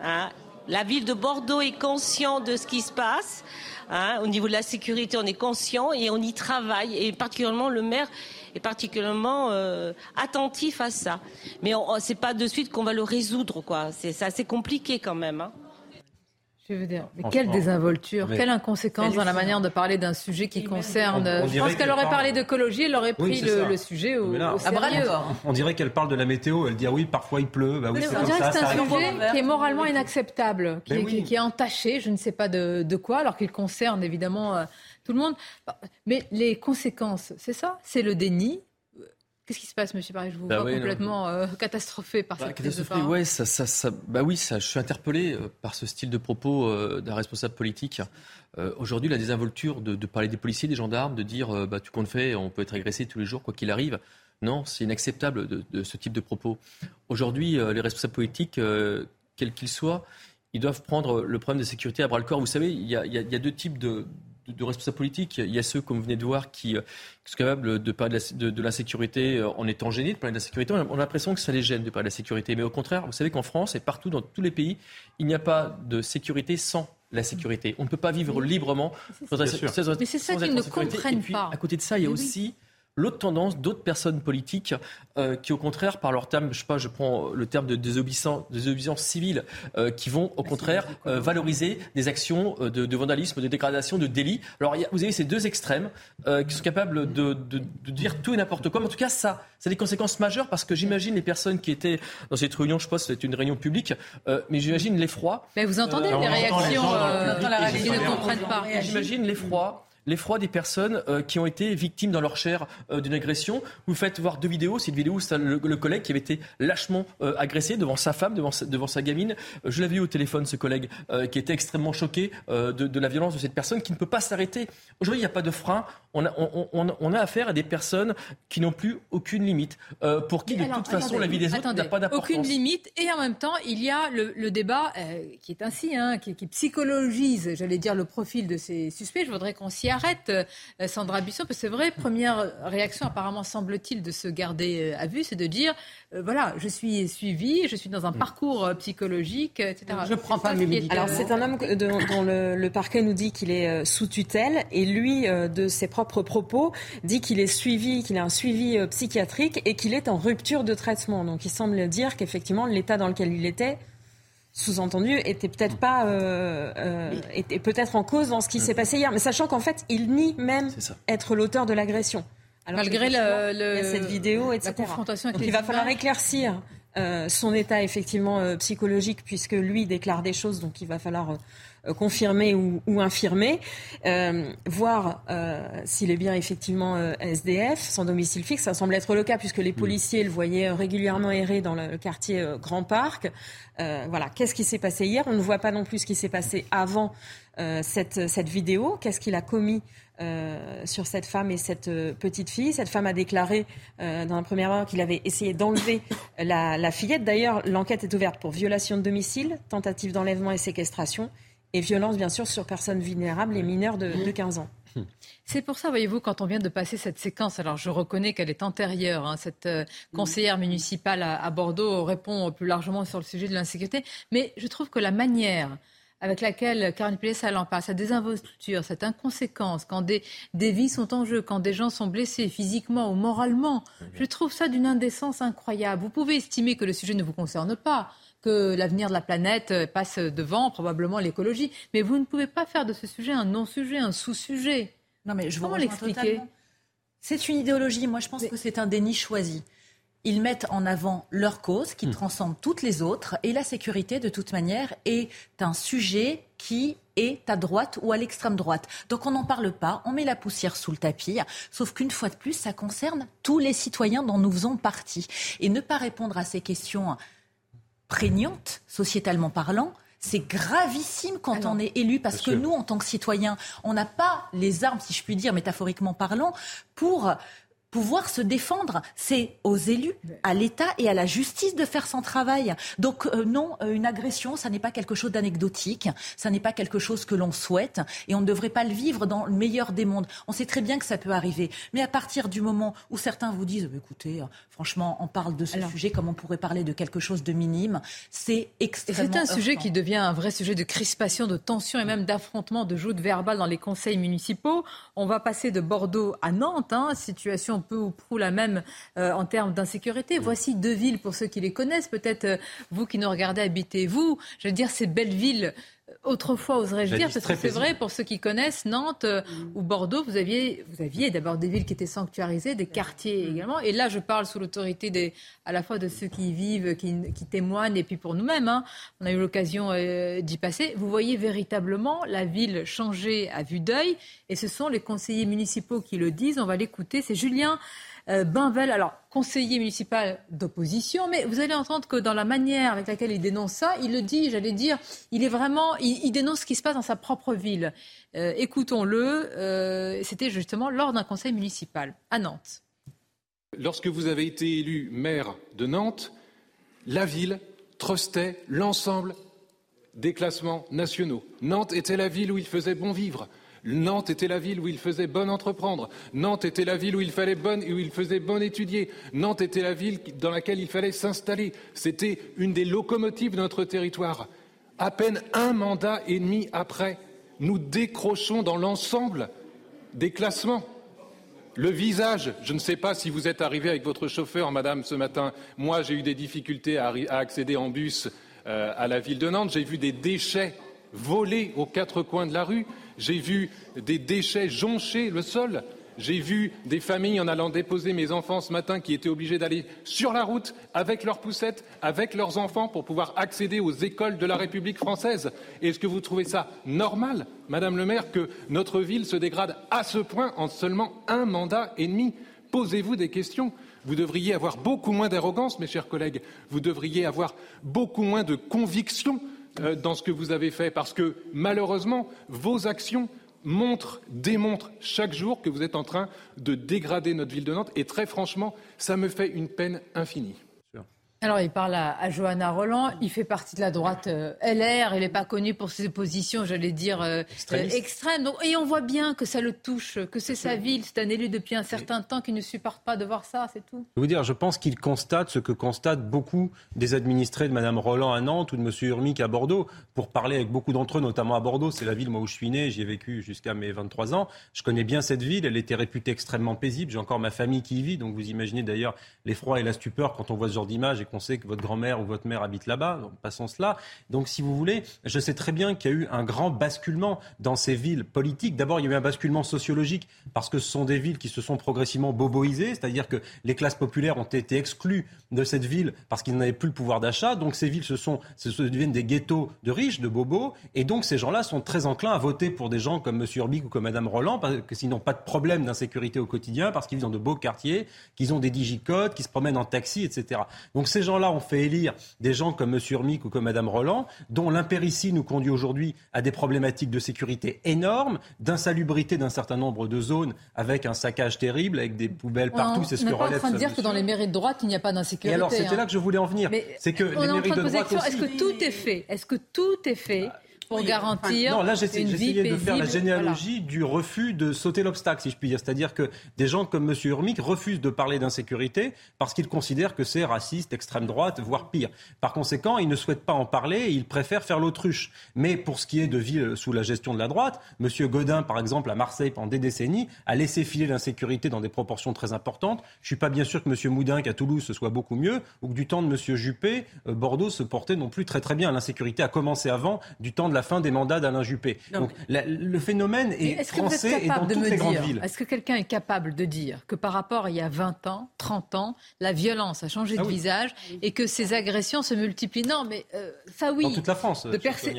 Hein, la ville de Bordeaux est conscient de ce qui se passe. Hein, au niveau de la sécurité, on est conscient et on y travaille. Et particulièrement le maire est particulièrement euh, attentif à ça. Mais c'est pas de suite qu'on va le résoudre. C'est assez compliqué quand même. Hein. Je veux dire, mais quelle désinvolture, quelle inconséquence dans la manière de parler d'un sujet qui concerne. je pense qu'elle aurait parlé d'écologie, elle aurait pris le, sujet au, au sérieux. On dirait qu'elle parle de la météo, elle dit ah oui, parfois il pleut. Bah oui, c'est ça. C'est un sujet qui est moralement inacceptable, qui, est, entaché, je ne sais pas de, de quoi, alors qu'il concerne évidemment euh, tout le monde. Mais les conséquences, c'est ça? C'est le déni, Qu'est-ce qui se passe, Monsieur Paris? Je vous bah vois complètement euh, catastrophé par bah, cette ouais, ça, ça, ça, bah oui, ça, je suis interpellé euh, par ce style de propos euh, d'un responsable politique. Aujourd'hui, la désinvolture de, de, parler des policiers, des gendarmes, de dire bah, tu comptes fait, on peut être agressé tous les jours, quoi qu'il arrive. Non, c'est inacceptable de, de, ce type de propos. Aujourd'hui, les responsables politiques, quels qu'ils soient, ils doivent prendre le problème de sécurité à bras le corps. Vous savez, il y a, il y a deux types de, de responsables politiques. Il y a ceux, comme vous venez de voir, qui, euh, sont capables de parler de l'insécurité euh, en étant gênés de parler de la sécurité. On a, l'impression que ça les gêne de parler de la sécurité. Mais au contraire, vous savez qu'en France et partout dans tous les pays, il n'y a pas de sécurité sans la sécurité. On ne peut pas vivre librement sans, Mais c'est ça qu'ils ne comprennent pas. À côté de ça, il y a aussi l'autre tendance d'autres personnes politiques euh, qui, au contraire, par leur terme, je sais pas, je prends le terme de désobéissance, désobéissance civile, euh, qui vont au contraire euh, valoriser des actions de, vandalisme, de dégradation, de délit. Alors vous avez ces deux extrêmes qui sont capables de, dire tout et n'importe quoi. Mais en tout cas, ça, ça a des conséquences majeures parce que j'imagine les personnes qui étaient dans cette réunion, je pense que c'était une réunion publique, mais j'imagine l'effroi. Mais vous entendez les réactions, qui ne comprennent pas. J'imagine l'effroi l'effroi des personnes euh, qui ont été victimes dans leur chair euh, d'une agression. Vous faites voir deux vidéos. C'est une vidéo où c'est le, collègue qui avait été lâchement euh, agressé devant sa femme, devant sa, devant sa gamine. je l'avais vu au téléphone, ce collègue, qui était extrêmement choqué de, de, la violence de cette personne qui ne peut pas s'arrêter. Aujourd'hui, il n'y a pas de frein. On a, on, on, on a, affaire à des personnes qui n'ont plus aucune limite, pour qui, de toute façon, la vie des autres n'a pas d'importance. Aucune limite. Et en même temps, il y a le, le débat qui est ainsi, hein, qui, qui psychologise, j'allais dire, le profil de ces suspects. Je voudrais qu'on s'y arrête, euh, Sandra Busson, parce que c'est vrai, première réaction apparemment semble-t-il de se garder euh, à vue, c'est de dire, euh, voilà, je suis suivi, je suis dans un mm. parcours psychologique, etc. Je prends pas mes Alors c'est un homme dont le, le, parquet nous dit qu'il est sous tutelle, et lui, de ses propres propos, dit qu'il est suivi, qu'il a un suivi psychiatrique et qu'il est en rupture de traitement. Donc il semble dire qu'effectivement l'état dans lequel il était sous-entendu, était peut-être pas euh, euh, était peut-être en cause dans ce qui s'est passé hier, mais sachant qu'en fait, il nie même être l'auteur de l'agression. Malgré le, cette vidéo, etc. La confrontation avec Donc il va falloir éclaircir euh, son état effectivement euh, psychologique puisque lui déclare des choses, donc il va falloir euh, confirmer ou, ou infirmer, voir s'il est bien effectivement SDF, sans domicile fixe. Ça semble être le cas puisque les policiers le voyaient régulièrement errer dans le quartier Grand Parc. voilà, qu'est-ce qui s'est passé hier? On ne voit pas non plus ce qui s'est passé avant cette, cette vidéo. Qu'est-ce qu'il a commis euh, sur cette femme et cette euh, petite fille? Cette femme a déclaré euh, dans la première heure qu'il avait essayé d'enlever la, fillette. D'ailleurs, l'enquête est ouverte pour violation de domicile, tentative d'enlèvement et séquestration, et violence, bien sûr, sur personnes vulnérables et mineurs de, 15 ans. C'est pour ça, voyez-vous, quand on vient de passer cette séquence, alors je reconnais qu'elle est antérieure, hein, cette conseillère municipale à, Bordeaux répond plus largement sur le sujet de l'insécurité, mais je trouve que la manière avec laquelle Karine Pélissal en parle, sa désinvolture, cette inconséquence, quand des, des, vies sont en jeu, quand des gens sont blessés physiquement ou moralement, je trouve ça d'une indécence incroyable. Vous pouvez estimer que le sujet ne vous concerne pas, que l'avenir de la planète passe devant, probablement l'écologie, mais vous ne pouvez pas faire de ce sujet un non-sujet, un sous-sujet. Non, mais je Comment l'expliquer? C'est une idéologie. Moi, je pense que c'est un déni choisi ils mettent en avant leur cause qui hmm. transcende toutes les autres et la sécurité de toute manière est un sujet qui est à droite ou à l'extrême droite. Donc on n'en parle pas, on met la poussière sous le tapis, sauf qu'une fois de plus, ça concerne tous les citoyens dont nous faisons partie. Et ne pas répondre à ces questions prégnantes, sociétalement parlant, c'est gravissime quand on est élu parce que nous, en tant que citoyens, on n'a pas les armes, si je puis dire, métaphoriquement parlant, pour pouvoir se défendre. C'est aux élus, à l'État et à la justice de faire son travail. Donc euh, non, euh, une agression, ça n'est pas quelque chose d'anecdotique, ça n'est pas quelque chose que l'on souhaite et on ne devrait pas le vivre dans le meilleur des mondes. On sait très bien que ça peut arriver, mais à partir du moment où certains vous disent, écoutez, euh, franchement, on parle de ce sujet comme on pourrait parler de quelque chose de minime, c'est extrêmement. C'est un sujet qui devient un vrai sujet de crispation, de tension et même d'affrontement, de joute verbale dans les conseils municipaux. On va passer de Bordeaux à Nantes, hein, situation peu ou prou la même euh, en termes d'insécurité. Voici deux villes pour ceux qui les connaissent. Peut-être euh, vous qui nous regardez, habitez-vous. Je veux dire, ces belles villes autrefois, oserais-je dire, parce que c'est vrai pour ceux qui connaissent Nantes euh, ou Bordeaux, vous aviez, vous aviez d'abord des villes qui étaient sanctuarisées, des quartiers également. Et là, je parle sous l'autorité des, à la fois de ceux qui y vivent, qui, témoignent, et puis pour nous-mêmes. Hein. on a eu l'occasion euh, d'y passer. Vous voyez véritablement la ville changer à vue d'œil, et ce sont les conseillers municipaux qui le disent. On va l'écouter. C'est Julien euh, Binvel, alors conseiller municipal d'opposition, mais vous allez entendre que dans la manière avec laquelle il dénonce ça, il le dit, j'allais dire, il est vraiment, il, dénonce ce qui se passe dans sa propre ville. Euh, écoutons-le, euh, c'était justement lors d'un conseil municipal à Nantes. Lorsque vous avez été élu maire de Nantes, la ville trustait l'ensemble des classements nationaux. Nantes était la ville où il faisait bon vivre. Nantes était la ville où il faisait bon entreprendre. Nantes était la ville où il fallait où il faisait bon étudier. Nantes était la ville dans laquelle il fallait s'installer. C'était une des locomotives de notre territoire. À peine un mandat et demi après, nous décrochons dans l'ensemble des classements. Le visage, je ne sais pas si vous êtes arrivé avec votre chauffeur, madame, ce matin. Moi, j'ai eu des difficultés à, accéder en bus euh, à la ville de Nantes. J'ai vu des déchets volés aux quatre coins de la rue. J'ai vu des déchets joncher le sol. J'ai vu des familles en allant déposer mes enfants ce matin qui étaient obligés d'aller sur la route avec leurs poussettes, avec leurs enfants pour pouvoir accéder aux écoles de la République française. Est-ce que vous trouvez ça normal, Madame le maire, que notre ville se dégrade à ce point en seulement un mandat et demi? Posez-vous des questions. Vous devriez avoir beaucoup moins d'arrogance, mes chers collègues. Vous devriez avoir beaucoup moins de conviction dans ce que vous avez fait, parce que malheureusement, vos actions montrent, démontrent chaque jour que vous êtes en train de dégrader notre ville de Nantes. Et très franchement, ça me fait une peine infinie. Alors, il parle à, Johanna Roland. Il fait partie de la droite euh, LR. Il n'est pas connu pour ses positions, j'allais dire, euh, extrêmes. et on voit bien que ça le touche, que c'est sa ville. C'est un élu depuis un certain temps qui ne supporte pas de voir ça, c'est tout. Je vous dire, je pense qu'il constate ce que constatent beaucoup des administrés de Mme Roland à Nantes ou de M. Urmic à Bordeaux. Pour parler avec beaucoup d'entre eux, notamment à Bordeaux, c'est la ville moi, où je suis né. J'y ai vécu jusqu'à mes 23 ans. Je connais bien cette ville. Elle était réputée extrêmement paisible. J'ai encore ma famille qui y vit. Donc vous imaginez d'ailleurs l'effroi et la stupeur quand on voit ce genre d'image qu'on sait que votre grand-mère ou votre mère habite là-bas, passons cela. Donc, si vous voulez, je sais très bien qu'il y a eu un grand basculement dans ces villes politiques. D'abord, il y a eu un basculement sociologique parce que ce sont des villes qui se sont progressivement boboisées, c'est-à-dire que les classes populaires ont été exclues de cette ville parce qu'ils n'avaient plus le pouvoir d'achat. Donc, ces villes se sont, se deviennent des ghettos de riches, de bobos, et donc ces gens-là sont très enclins à voter pour des gens comme M. Urbic ou comme Mme Roland parce que s'ils n'ont pas de problème d'insécurité au quotidien, parce qu'ils vivent dans de beaux quartiers, qu'ils ont des digicodes, qu'ils se promènent en taxi, etc. Donc, ces gens-là on fait élire des gens comme M. Urmic ou comme Mme Roland, dont l'impéritie nous conduit aujourd'hui à des problématiques de sécurité énormes, d'insalubrité d'un certain nombre de zones avec un saccage terrible, avec des poubelles partout. C'est ce que relève. On est en train de dire que dans les mairies de droite, il n'y a pas d'insécurité. Et alors, c'était là hein. que je voulais en venir. C'est que les mairies de droite. Est-ce que tout est fait? Est-ce que tout est fait? Pour garantir. non, là, j'essayais de faire la généalogie du refus de sauter l'obstacle, si je puis dire. C'est-à-dire que des gens comme M. Urmic refusent de parler d'insécurité parce qu'ils considèrent que c'est raciste, extrême droite, voire pire. Par conséquent, ils ne souhaitent pas en parler et ils préfèrent faire l'autruche. Mais pour ce qui est de villes sous la gestion de la droite, M. Godin, par exemple, à Marseille, pendant des décennies, a laissé filer l'insécurité dans des proportions très importantes. Je ne suis pas bien sûr que M. Moudin, qu'à Toulouse, ce soit beaucoup mieux, ou que du temps de M. Juppé, euh, Bordeaux se portait non plus très très bien. L'insécurité a commencé avant, du temps de la fin des mandats d'Alain Juppé. Donc le phénomène est, français et dans toutes les grandes villes. Est-ce que quelqu'un est capable de dire que par rapport à il y a 20 ans, 30 ans, la violence a changé de ah visage et que ces agressions se multiplient? Non, mais euh, ça oui. Dans toute la France, de percer...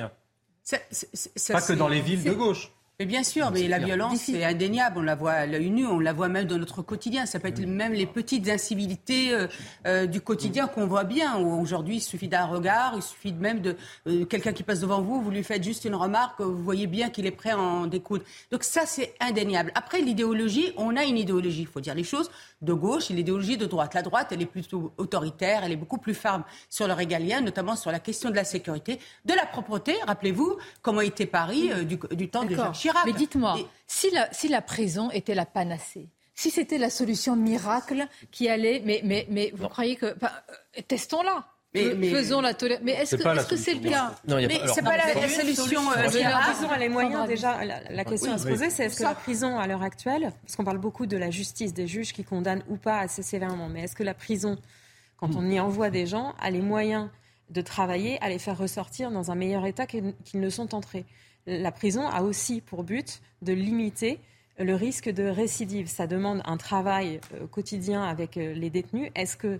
Pas que dans les villes de gauche. Mais bien sûr, mais la violence, c'est indéniable. On la voit à l'œil nu, on la voit même dans notre quotidien. Ça peut être même les petites incivilités euh, euh, du quotidien qu'on voit bien. Aujourd'hui, il suffit d'un regard, il suffit même de euh, quelqu'un qui passe devant vous, vous lui faites juste une remarque, vous voyez bien qu'il est prêt à en découdre. Donc ça, c'est indéniable. Après, l'idéologie, on a une idéologie, il faut dire les choses, de gauche et l'idéologie de droite. La droite, elle est plutôt autoritaire, elle est beaucoup plus ferme sur le régalien, notamment sur la question de la sécurité, de la propreté. Rappelez-vous comment était Paris du, du, temps de Jacques Chirac. Mais dites-moi, si, la, si la prison était la panacée, si c'était la solution miracle qui allait, mais, mais, mais vous croyez que, euh, testons-la. Mais, Faisons la tolérance. Mais est-ce que c'est -ce le cas? Non, mais c'est pas la, solution. Euh, la prison a les moyens déjà. La, question à se poser, c'est est-ce que la prison à l'heure actuelle, parce qu'on parle beaucoup de la justice, des juges qui condamnent ou pas assez sévèrement, mais est-ce que la prison, quand on y envoie des gens, a les moyens de travailler à les faire ressortir dans un meilleur état qu'ils ne sont entrés? La prison a aussi pour but de limiter le risque de récidive. Ça demande un travail euh, quotidien avec euh, les détenus. Est-ce que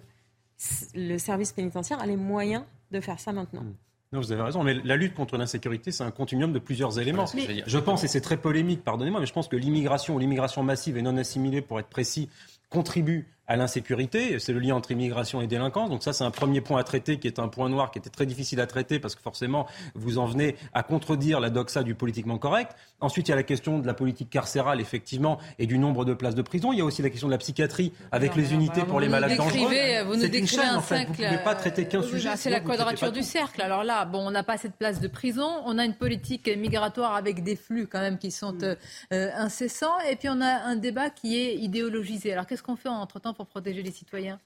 le service pénitentiaire a les moyens de faire ça maintenant? Hmm. non, vous avez raison, mais la lutte contre l'insécurité, c'est un continuum de plusieurs éléments. je pense, et c'est très polémique, pardonnez-moi, mais je pense que l'immigration ou l'immigration massive et non assimilée, pour être précis, contribue à l'insécurité. C'est le lien entre immigration et délinquance. Donc ça, c'est un premier point à traiter qui est un point noir qui était très difficile à traiter parce que forcément, vous en venez à contredire la doxa du politiquement correct. Ensuite, il y a la question de la politique carcérale, effectivement, et du nombre de places de prison. Il y a aussi la question de la psychiatrie avec les unités pour les malades dangereux. Vous nous décrivez un cercle. Vous ne pouvez pas traiter qu'un sujet. C'est la quadrature du cercle. Alors là, bon, on n'a pas cette place de prison. On a une politique migratoire avec des flux quand même qui sont euh, euh, incessants. Et puis on a un débat qui est idéologisé. Alors qu'est-ce qu'on fait entre-temps? Pour protéger les citoyens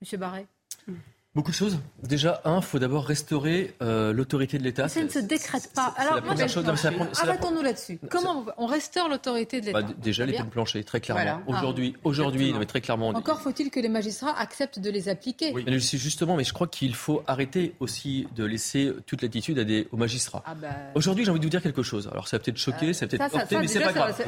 Monsieur Barret Beaucoup de choses. Déjà, un, il faut d'abord restaurer euh, l'autorité de l'État. Ça ne se décrète pas. Alors, arrêtons-nous là-dessus. Comment on reste l'autorité de l'État bah, Déjà, les peines planchées, très clairement. Aujourd'hui, ah, aujourd'hui, mais très clairement. Encore faut-il que les magistrats acceptent de les appliquer. Oui. Mais justement, mais je crois qu'il faut arrêter aussi de laisser toute l'attitude aux magistrats. Ah, bah. Aujourd'hui, j'ai envie de vous dire quelque chose. Alors, ça va peut-être choquer, ça va peut-être heurter, mais c'est pas grave.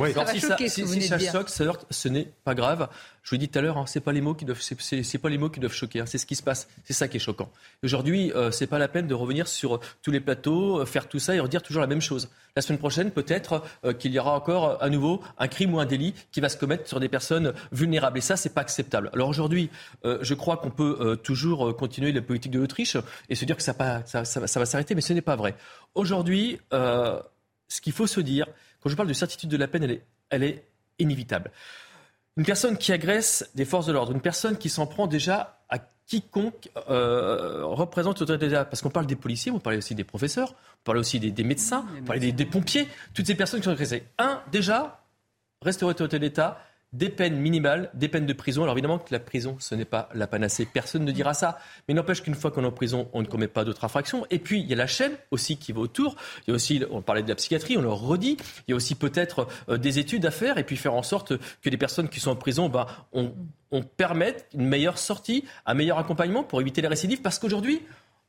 Si ça, choque, ce n'est pas grave. Je vous l'ai dit tout à l'heure, hein, c'est pas les mots qui doivent, c'est pas les mots qui doivent choquer. Hein, c'est ce qui se passe. C'est ça qui est choquant. Aujourd'hui, euh, c'est pas la peine de revenir sur tous les plateaux, euh, faire tout ça et redire toujours la même chose. La semaine prochaine, peut-être euh, qu'il y aura encore euh, à nouveau un crime ou un délit qui va se commettre sur des personnes vulnérables. Et ça, c'est pas acceptable. Alors aujourd'hui, je crois qu'on peut toujours continuer la politique de l'Autriche et se dire que ça, ça va s'arrêter, mais ce n'est pas vrai. Aujourd'hui, ce qu'il faut se dire, quand je parle de certitude de la peine, elle est, elle est inévitable. Une personne qui agresse des forces de l'ordre, une personne qui s'en prend déjà à quiconque euh, représente l'autorité de l'État. Parce qu'on parle des policiers, on parle aussi des professeurs, on parle aussi des, médecins, on parle des, des, pompiers, toutes ces personnes qui sont agressées. Un, déjà, restaurer l'autorité de l'État, des peines minimales, des peines de prison. Alors évidemment que la prison, ce n'est pas la panacée, personne ne dira ça. Mais n'empêche qu'une fois qu'on est en prison, on ne commet pas d'autres infractions. Et puis, il y a la chaîne aussi qui va autour. Il y a aussi, on parlait de la psychiatrie, on le redit. Il y a aussi peut-être euh, des études à faire et puis faire en sorte que les personnes qui sont en prison, on, on permette une meilleure sortie, un meilleur accompagnement pour éviter les récidives. Parce qu'aujourd'hui,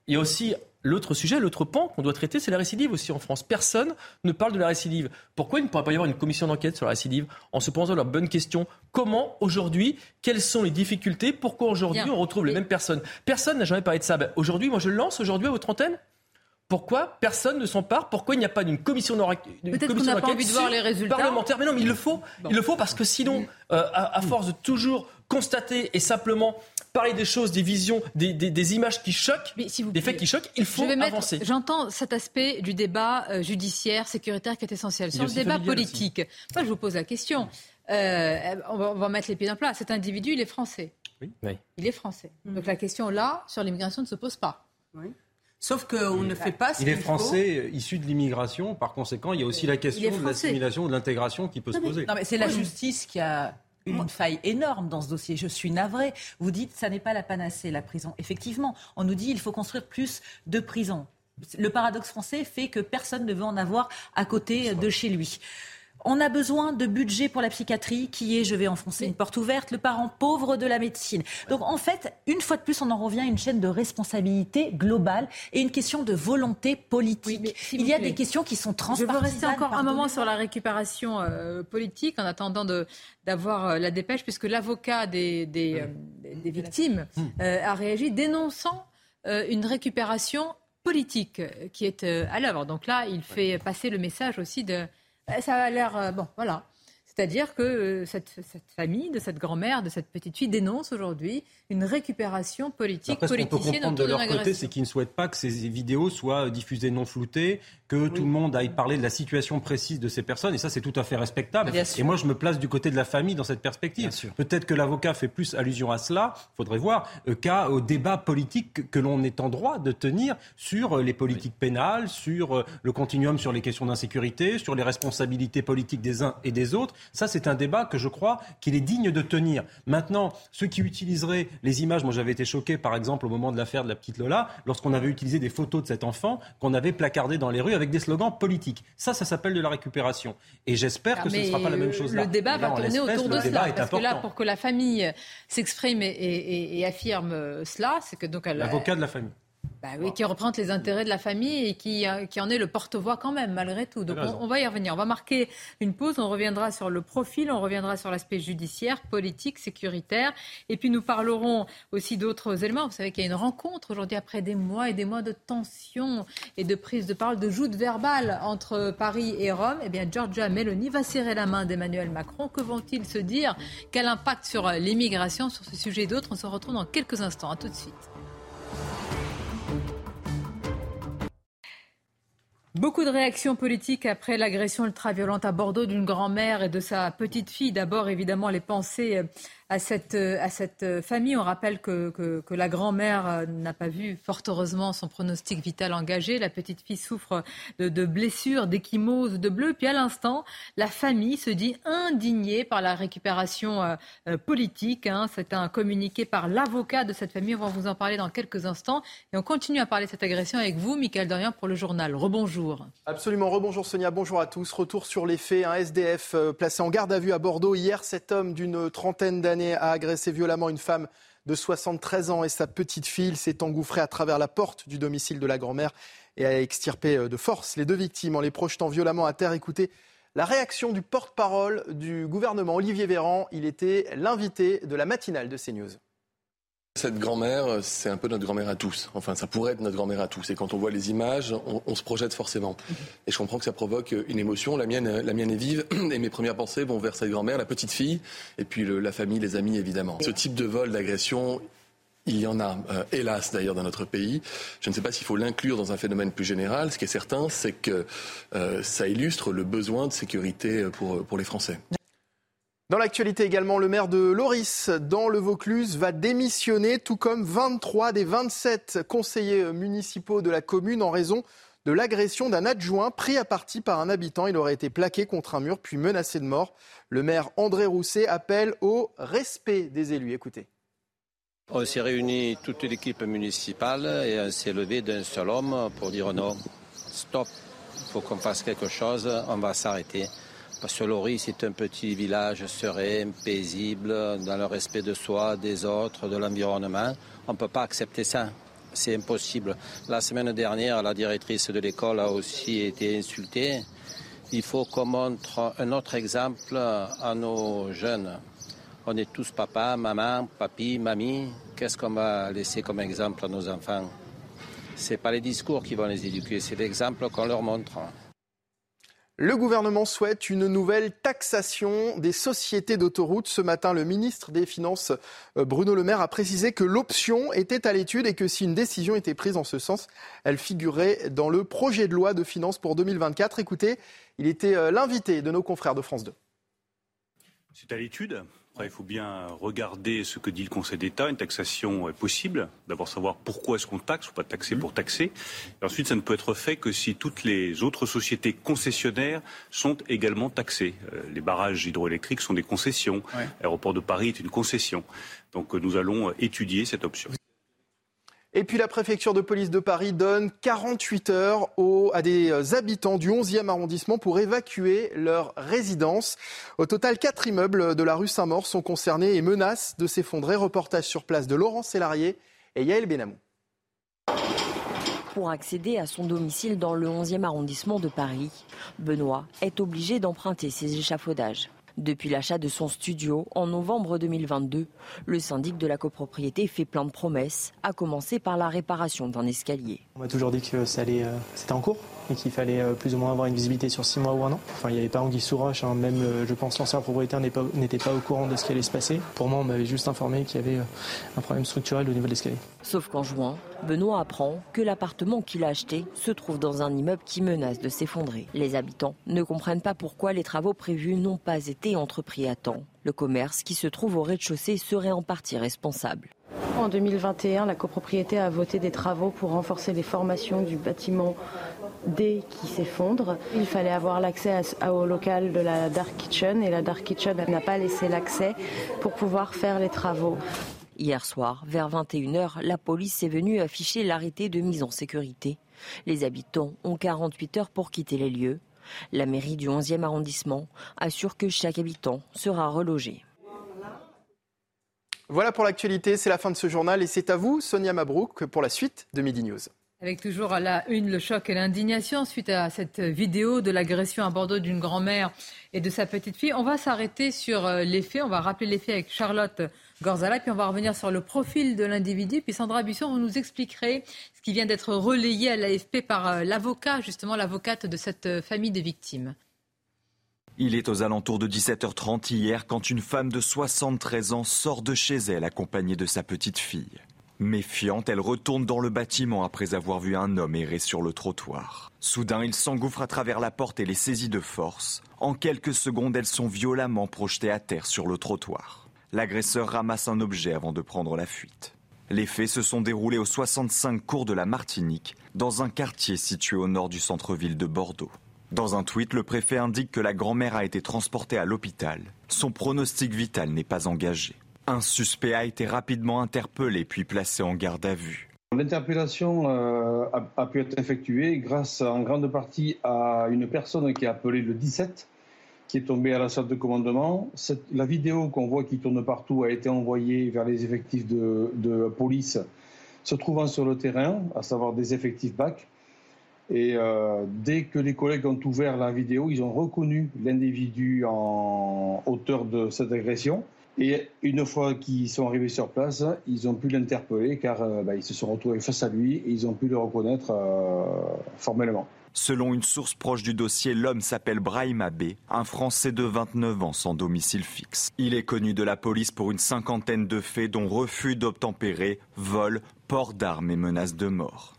il y a aussi l'autre sujet, l'autre pan qu'on doit traiter, c'est la récidive aussi en France. Personne ne parle de la récidive. Pourquoi il ne pourrait pas y avoir une commission d'enquête sur la récidive en se posant la bonne question Comment aujourd'hui Quelles sont les difficultés Pourquoi aujourd'hui on retrouve les mêmes personnes? Personne n'a jamais parlé de ça. Ben, aujourd'hui, moi je le lance aujourd'hui à votre antenne. Pourquoi personne ne s'empare Pourquoi il n'y a pas d'une commission d'enquête Peut-être qu'on n'a pas envie de voir les résultats. Parlementaire, mais non, mais il le faut. Il le faut parce que sinon, euh, à, force de toujours constater et simplement parler des choses, des visions, des, images qui choquent, des faits qui choquent, il faut avancer. J'entends cet aspect du débat euh, judiciaire, sécuritaire qui est essentiel. Sur le débat politique, moi je vous pose la question. Euh, on, va, mettre les pieds dans le plat. Cet individu, il est français. Oui. Il est français. Mm. Donc la question là, sur l'immigration, ne se pose pas. Oui. Sauf qu'on ne fait pas ce Il est français euh, issu de l'immigration. Par conséquent, il y a aussi la question de l'assimilation, de l'intégration qui peut se poser. Non, mais c'est la justice qui a une faille énorme dans ce dossier. Je suis navrée. Vous dites ça n'est pas la panacée, la prison. Effectivement, on nous dit il faut construire plus de prisons. Le paradoxe français fait que personne ne veut en avoir à côté de chez lui. On a besoin de budget pour la psychiatrie, qui est, je vais enfoncer une porte ouverte, le parent pauvre de la médecine. Donc en fait, une fois de plus, on en revient à une chaîne de responsabilité globale et une question de volonté politique. Il y a des questions qui sont transpartisanes. Je veux rester encore un moment sur la récupération euh, politique en attendant d'avoir euh, la dépêche, puisque l'avocat des, des, euh, victimes a réagi dénonçant une récupération politique qui est à l'œuvre. Donc là, il fait passer le message aussi de ça a l'air. Euh, bon, voilà. C'est-à-dire que euh, cette, famille de cette grand-mère, de cette petite fille dénonce aujourd'hui une récupération politique, Après, ce qu'on peut comprendre de leur côté, c'est qu'ils ne souhaitent pas que ces vidéos soient diffusées non floutées, que tout le monde aille parler de la situation précise de ces personnes, et ça c'est tout à fait respectable. Et moi je me place du côté de la famille dans cette perspective. Peut-être que l'avocat fait plus allusion à cela, il faudrait voir, euh, qu'à au débat politique que l'on est en droit de tenir sur euh, les politiques pénales, sur le continuum sur les questions d'insécurité, sur les responsabilités politiques des uns et des autres. Ça, c'est un débat que je crois qu'il est digne de tenir. Maintenant, ceux qui utiliseraient les images, moi j'avais été choqué par exemple au moment de l'affaire de la petite Lola, lorsqu'on avait utilisé des photos de cet enfant qu'on avait placardé dans les rues avec des slogans politiques. Ça, ça s'appelle de la récupération. Et j'espère que ce ne sera pas la même chose là. Le débat va tourner autour de cela. Parce que là, pour que la famille s'exprime et, affirme cela, c'est que donc L'avocat de la famille. Bah oui, qui représente les intérêts de la famille et qui, euh, qui en est le porte-voix quand même, malgré tout. Donc on, va y revenir. On va marquer une pause, on reviendra sur le profil, on reviendra sur l'aspect judiciaire, politique, sécuritaire. Et puis nous parlerons aussi d'autres éléments. Vous savez qu'il y a une rencontre aujourd'hui après des mois et des mois de tension et de prise de parole, de joute verbale entre Paris et Rome. Eh bien, Giorgia Meloni va serrer la main d'Emmanuel Macron. Que vont-ils se dire? Quel impact sur l'immigration, sur ce sujet et d'autres? On se retrouve dans quelques instants. À tout de suite. Beaucoup de réactions politiques après l'agression ultra-violente à Bordeaux d'une grand-mère et de sa petite fille. D'abord, évidemment, les pensées euh, à cette, à cette famille. On rappelle que, la grand-mère euh, n'a pas vu, fort heureusement, son pronostic vital engagé. La petite fille souffre de, blessures, d'échymoses, de bleu. Puis à l'instant, la famille se dit indignée par la récupération euh, euh, politique. Hein. C'est un communiqué par l'avocat de cette famille. On va vous en parler dans quelques instants. Et on continue à parler de cette agression avec vous, Michael Dorian, pour le journal. Rebonjour. Absolument. Rebonjour Sonia. Bonjour à tous. Retour sur les faits. Un SDF placé en garde à vue à Bordeaux hier. Cet homme d'une trentaine d'années a agressé violemment une femme de 73 ans et sa petite fille s'est engouffrée à travers la porte du domicile de la grand-mère et a extirpé euh, de force les deux victimes en les projetant violemment à terre. Écoutez la réaction du porte-parole du gouvernement, Olivier Véran. Il était l'invité de la matinale de CNews. Cette grand-mère, c'est un peu notre grand-mère à tous. Enfin, ça pourrait être notre grand-mère à tous. Et quand on voit les images, on, se projette forcément. Et je comprends que ça provoque une émotion. La mienne, la mienne est vive. Et mes premières pensées vont vers cette grand-mère, la petite fille, et puis la famille, les amis, évidemment. Ce type de vol, d'agression, il y en a, euh, hélas d'ailleurs, dans notre pays. Je ne sais pas s'il faut l'inclure dans un phénomène plus général. Ce qui est certain, c'est que euh, ça illustre le besoin de sécurité pour les Français. Dans l'actualité également, le maire de Loris, dans le Vaucluse, va démissionner, tout comme 23 des 27 conseillers municipaux de la commune en raison de l'agression d'un adjoint pris à partie par un habitant. Il aurait été plaqué contre un mur puis menacé de mort. Le maire André Rousset appelle au respect des élus. Écoutez. On s'est réunis toute l'équipe municipale et on s'est levé d'un seul homme pour dire non, stop, il faut qu'on fasse quelque chose, on va s'arrêter. Parce que Lori, c'est un petit village serein, paisible, dans le respect de soi, des autres, de l'environnement. On ne peut pas accepter ça. C'est impossible. La semaine dernière, la directrice de l'école a aussi été insultée. Il faut qu'on montre un autre exemple à nos jeunes. On est tous papa, maman, papi, mamie. Qu'est-ce qu'on va laisser comme exemple à nos enfants? Ce n'est pas les discours qui vont les éduquer, c'est l'exemple qu'on leur montre. Le gouvernement souhaite une nouvelle taxation des sociétés d'autoroutes. Ce matin, le ministre des Finances, euh, Bruno Le Maire, a précisé que l'option était à l'étude et que si une décision était prise en ce sens, elle figurait dans le projet de loi de finances pour 2024. Écoutez, il était euh, l'invité de nos confrères de France 2. C'est à l'étude? Après, il faut bien regarder ce que dit le Conseil d'État. Une taxation est possible. D'abord savoir pourquoi est-ce qu'on taxe, ou pas taxer pour taxer. Et ensuite, ça ne peut être fait que si toutes les autres sociétés concessionnaires sont également taxées. Euh, les barrages hydroélectriques sont des concessions. L'aéroport de Paris est une concession. Donc nous allons étudier cette option. Et puis la préfecture de police de Paris donne 48 heures à des habitants du 11e arrondissement pour évacuer leur résidence. Au total, quatre immeubles de la rue Saint-Maur sont concernés et menacent de s'effondrer. Reportage sur place de Laurent Sélarié et Yael Benamou. Pour accéder à son domicile dans le 11e arrondissement de Paris, Benoît est obligé d'emprunter ses échafaudages. Depuis l'achat de son studio en novembre 2022, le syndic de la copropriété fait plein de promesses, à commencer par la réparation d'un escalier. On m'a toujours dit que euh, c'était en cours, et qu'il fallait euh, plus ou moins avoir une visibilité sur six mois ou un an. Enfin, il n'y avait pas anguille sous roche, hein. même euh, je pense l'ancien propriétaire n'était pas, pas, au courant de ce qui allait se passer. Pour moi, on m'avait juste informé qu'il y avait un problème structurel au niveau de l'escalier. Sauf qu'en juin, Benoît apprend que l'appartement qu'il a acheté se trouve dans un immeuble qui menace de s'effondrer. Les habitants ne comprennent pas pourquoi les travaux prévus n'ont pas été entrepris à temps. Le commerce qui se trouve au rez-de-chaussée serait en partie responsable. En 2021, la copropriété a voté des travaux pour renforcer les formations du bâtiment D qui s'effondre. Il fallait avoir l'accès au local de la Dark Kitchen et la Dark Kitchen n'a pas laissé l'accès pour pouvoir faire les travaux. Hier soir, vers 21h, la police est venue afficher l'arrêté de mise en sécurité. Les habitants ont 48 heures pour quitter les lieux. La mairie du 11e arrondissement assure que chaque habitant sera relogé. Voilà pour l'actualité, c'est la fin de ce journal et c'est à vous, Sonia Mabrouk, pour la suite de Midi News. Avec toujours à la une le choc et l'indignation suite à cette vidéo de l'agression à Bordeaux d'une grand-mère et de sa petite fille. On va s'arrêter sur euh, les faits, on va rappeler les faits avec Charlotte Gorzala, puis on va revenir sur le profil de l'individu. Puis Sandra Busson, vous nous expliquerez ce qui vient d'être relayé à l'AFP par euh, l'avocat, justement l'avocate de cette euh, famille de victimes. Il est aux alentours de 17h30 hier quand une femme de 73 ans sort de chez elle accompagnée de sa petite fille. Méfiante, elle retourne dans le bâtiment après avoir vu un homme errer sur le trottoir. Soudain, il s'engouffre à travers la porte et les saisit de force. En quelques secondes, elles sont violemment projetées à terre sur le trottoir. L'agresseur ramasse un objet avant de prendre la fuite. Les faits se sont déroulés au 65 cours de la Martinique, dans un quartier situé au nord du centre-ville de Bordeaux. Dans un tweet, le préfet indique que la grand-mère a été transportée à l'hôpital. Son pronostic vital n'est pas engagé. Un suspect a été rapidement interpellé puis placé en garde à vue. L'interpellation euh, a, pu être effectuée grâce en grande partie à une personne qui a appelé le 17, qui est tombée à la salle de commandement. la vidéo qu'on voit qui tourne partout a été envoyée vers les effectifs de, police se trouvant sur le terrain, à savoir des effectifs BAC. Et euh, dès que les collègues ont ouvert la vidéo, ils ont reconnu l'individu en auteur de cette agression. Et une fois qu'ils sont arrivés sur place, ils ont pu l'interpeller car euh, bah, ils se sont retrouvés face à lui et ils ont pu le reconnaître euh, formellement. Selon une source proche du dossier, l'homme s'appelle Brahim Abbé, un Français de 29 ans sans domicile fixe. Il est connu de la police pour une cinquantaine de faits dont refus d'obtempérer, vol, port d'armes et menaces de mort.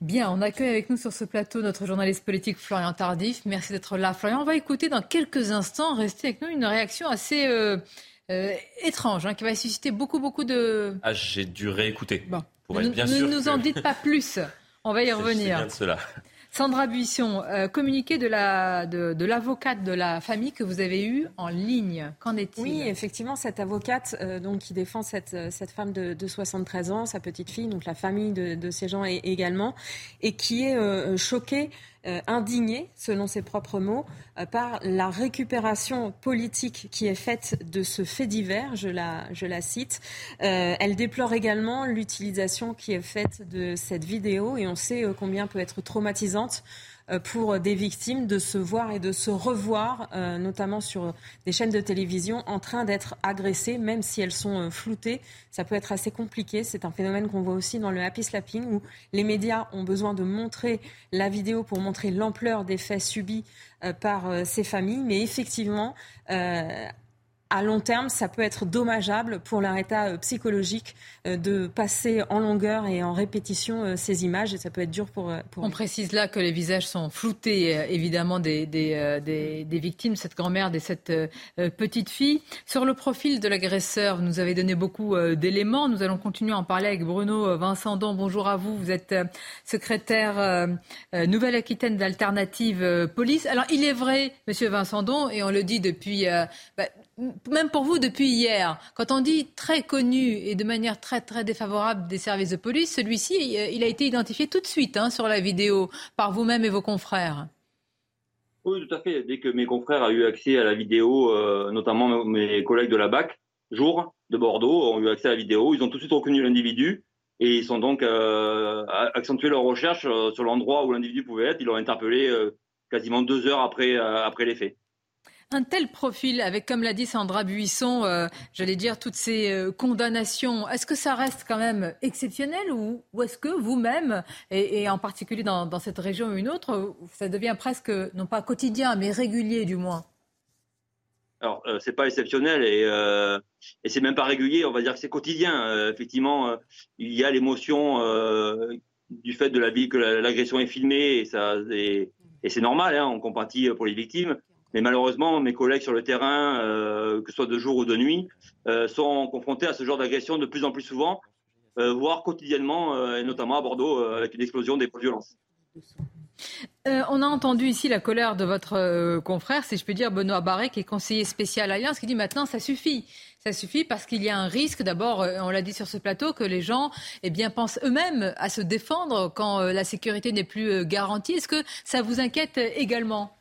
Bien, on accueille avec nous sur ce plateau notre journaliste politique Florian Tardif. Merci d'être là. Florian, on va écouter dans quelques instants, restez avec nous, une réaction assez euh, euh, étrange hein, qui va susciter beaucoup, beaucoup de... Ah, j'ai dû réécouter. Bon. Pour être bien ne nous en dites pas plus. On va y revenir. Bien de cela. Sandra Buisson, euh, communiqué de la de, l'avocate de la famille que vous avez eue en ligne. Qu'en est-il Oui, effectivement, cette avocate euh, donc qui défend cette, cette femme de, 73 ans, sa petite fille, donc la famille de, ces gens également, et qui est euh, choquée euh, indignée, selon ses propres mots, euh, par la récupération politique qui est faite de ce fait divers, je la, je la cite. Euh, elle déplore également l'utilisation qui est faite de cette vidéo et on sait combien peut être traumatisante euh, pour des victimes de se voir et de se revoir, euh, notamment sur des chaînes de télévision, en train d'être agressées, même si elles sont euh, floutées. Ça peut être assez compliqué. C'est un phénomène qu'on voit aussi dans le happy slapping, où les médias ont besoin de montrer la vidéo pour montrer l'ampleur des faits subis par ces familles. Mais effectivement, à long terme, ça peut être dommageable pour leur état euh, psychologique euh, de passer en longueur et en répétition euh, ces images et ça peut être dur pour, pour On précise là que les visages sont floutés évidemment des, des, des, victimes, cette grand-mère, de cette petite fille. Sur le profil de l'agresseur, vous nous avez donné beaucoup d'éléments. Nous allons continuer à en parler avec Bruno Vincent Bonjour à vous. Vous êtes secrétaire Nouvelle-Aquitaine d'Alternative Police. Alors il est vrai, Monsieur Vincent Don, et on le dit depuis bah, même pour vous depuis hier, quand on dit très connu et de manière très très défavorable des services de police, celui-ci, il a été identifié tout de suite hein, sur la vidéo par vous-même et vos confrères. Oui, tout à fait. Dès que mes confrères ont eu accès à la vidéo, euh, notamment mes collègues de la BAC, jour de Bordeaux, ont eu accès à la vidéo, ils ont tout de suite reconnu l'individu et ils sont donc euh, accentué leur recherche euh, sur l'endroit où l'individu pouvait être. Ils l'ont interpellé quasiment deux heures après, après les faits. Un tel profil, avec, comme l'a dit Sandra Buisson, euh, j'allais dire, toutes ces euh, condamnations, est-ce que ça reste quand même exceptionnel ou, est-ce que vous-même, et, en particulier dans, cette région ou une autre, ça devient presque, non pas quotidien, mais régulier du moins? Alors, euh, c'est pas exceptionnel et, euh, et c'est même pas régulier. On va dire que c'est quotidien. Effectivement, il y a l'émotion du fait de la vie que l'agression est filmée et c'est normal. Hein, on compatit pour les victimes. Mais malheureusement, mes collègues sur le terrain, que ce soit de jour ou de nuit, sont confrontés à ce genre d'agression de plus en plus souvent, voire quotidiennement, et notamment à Bordeaux, avec une explosion des violences. Euh, on a entendu ici la colère de votre euh, confrère, si je peux dire, Benoît Barret, qui est conseiller spécial Alliance, qui dit maintenant ça suffit. Ça suffit parce qu'il y a un risque, d'abord, euh, on l'a dit sur ce plateau, que les gens eh bien, pensent eux-mêmes à se défendre quand la sécurité n'est plus garantie. Est-ce que ça vous inquiète également?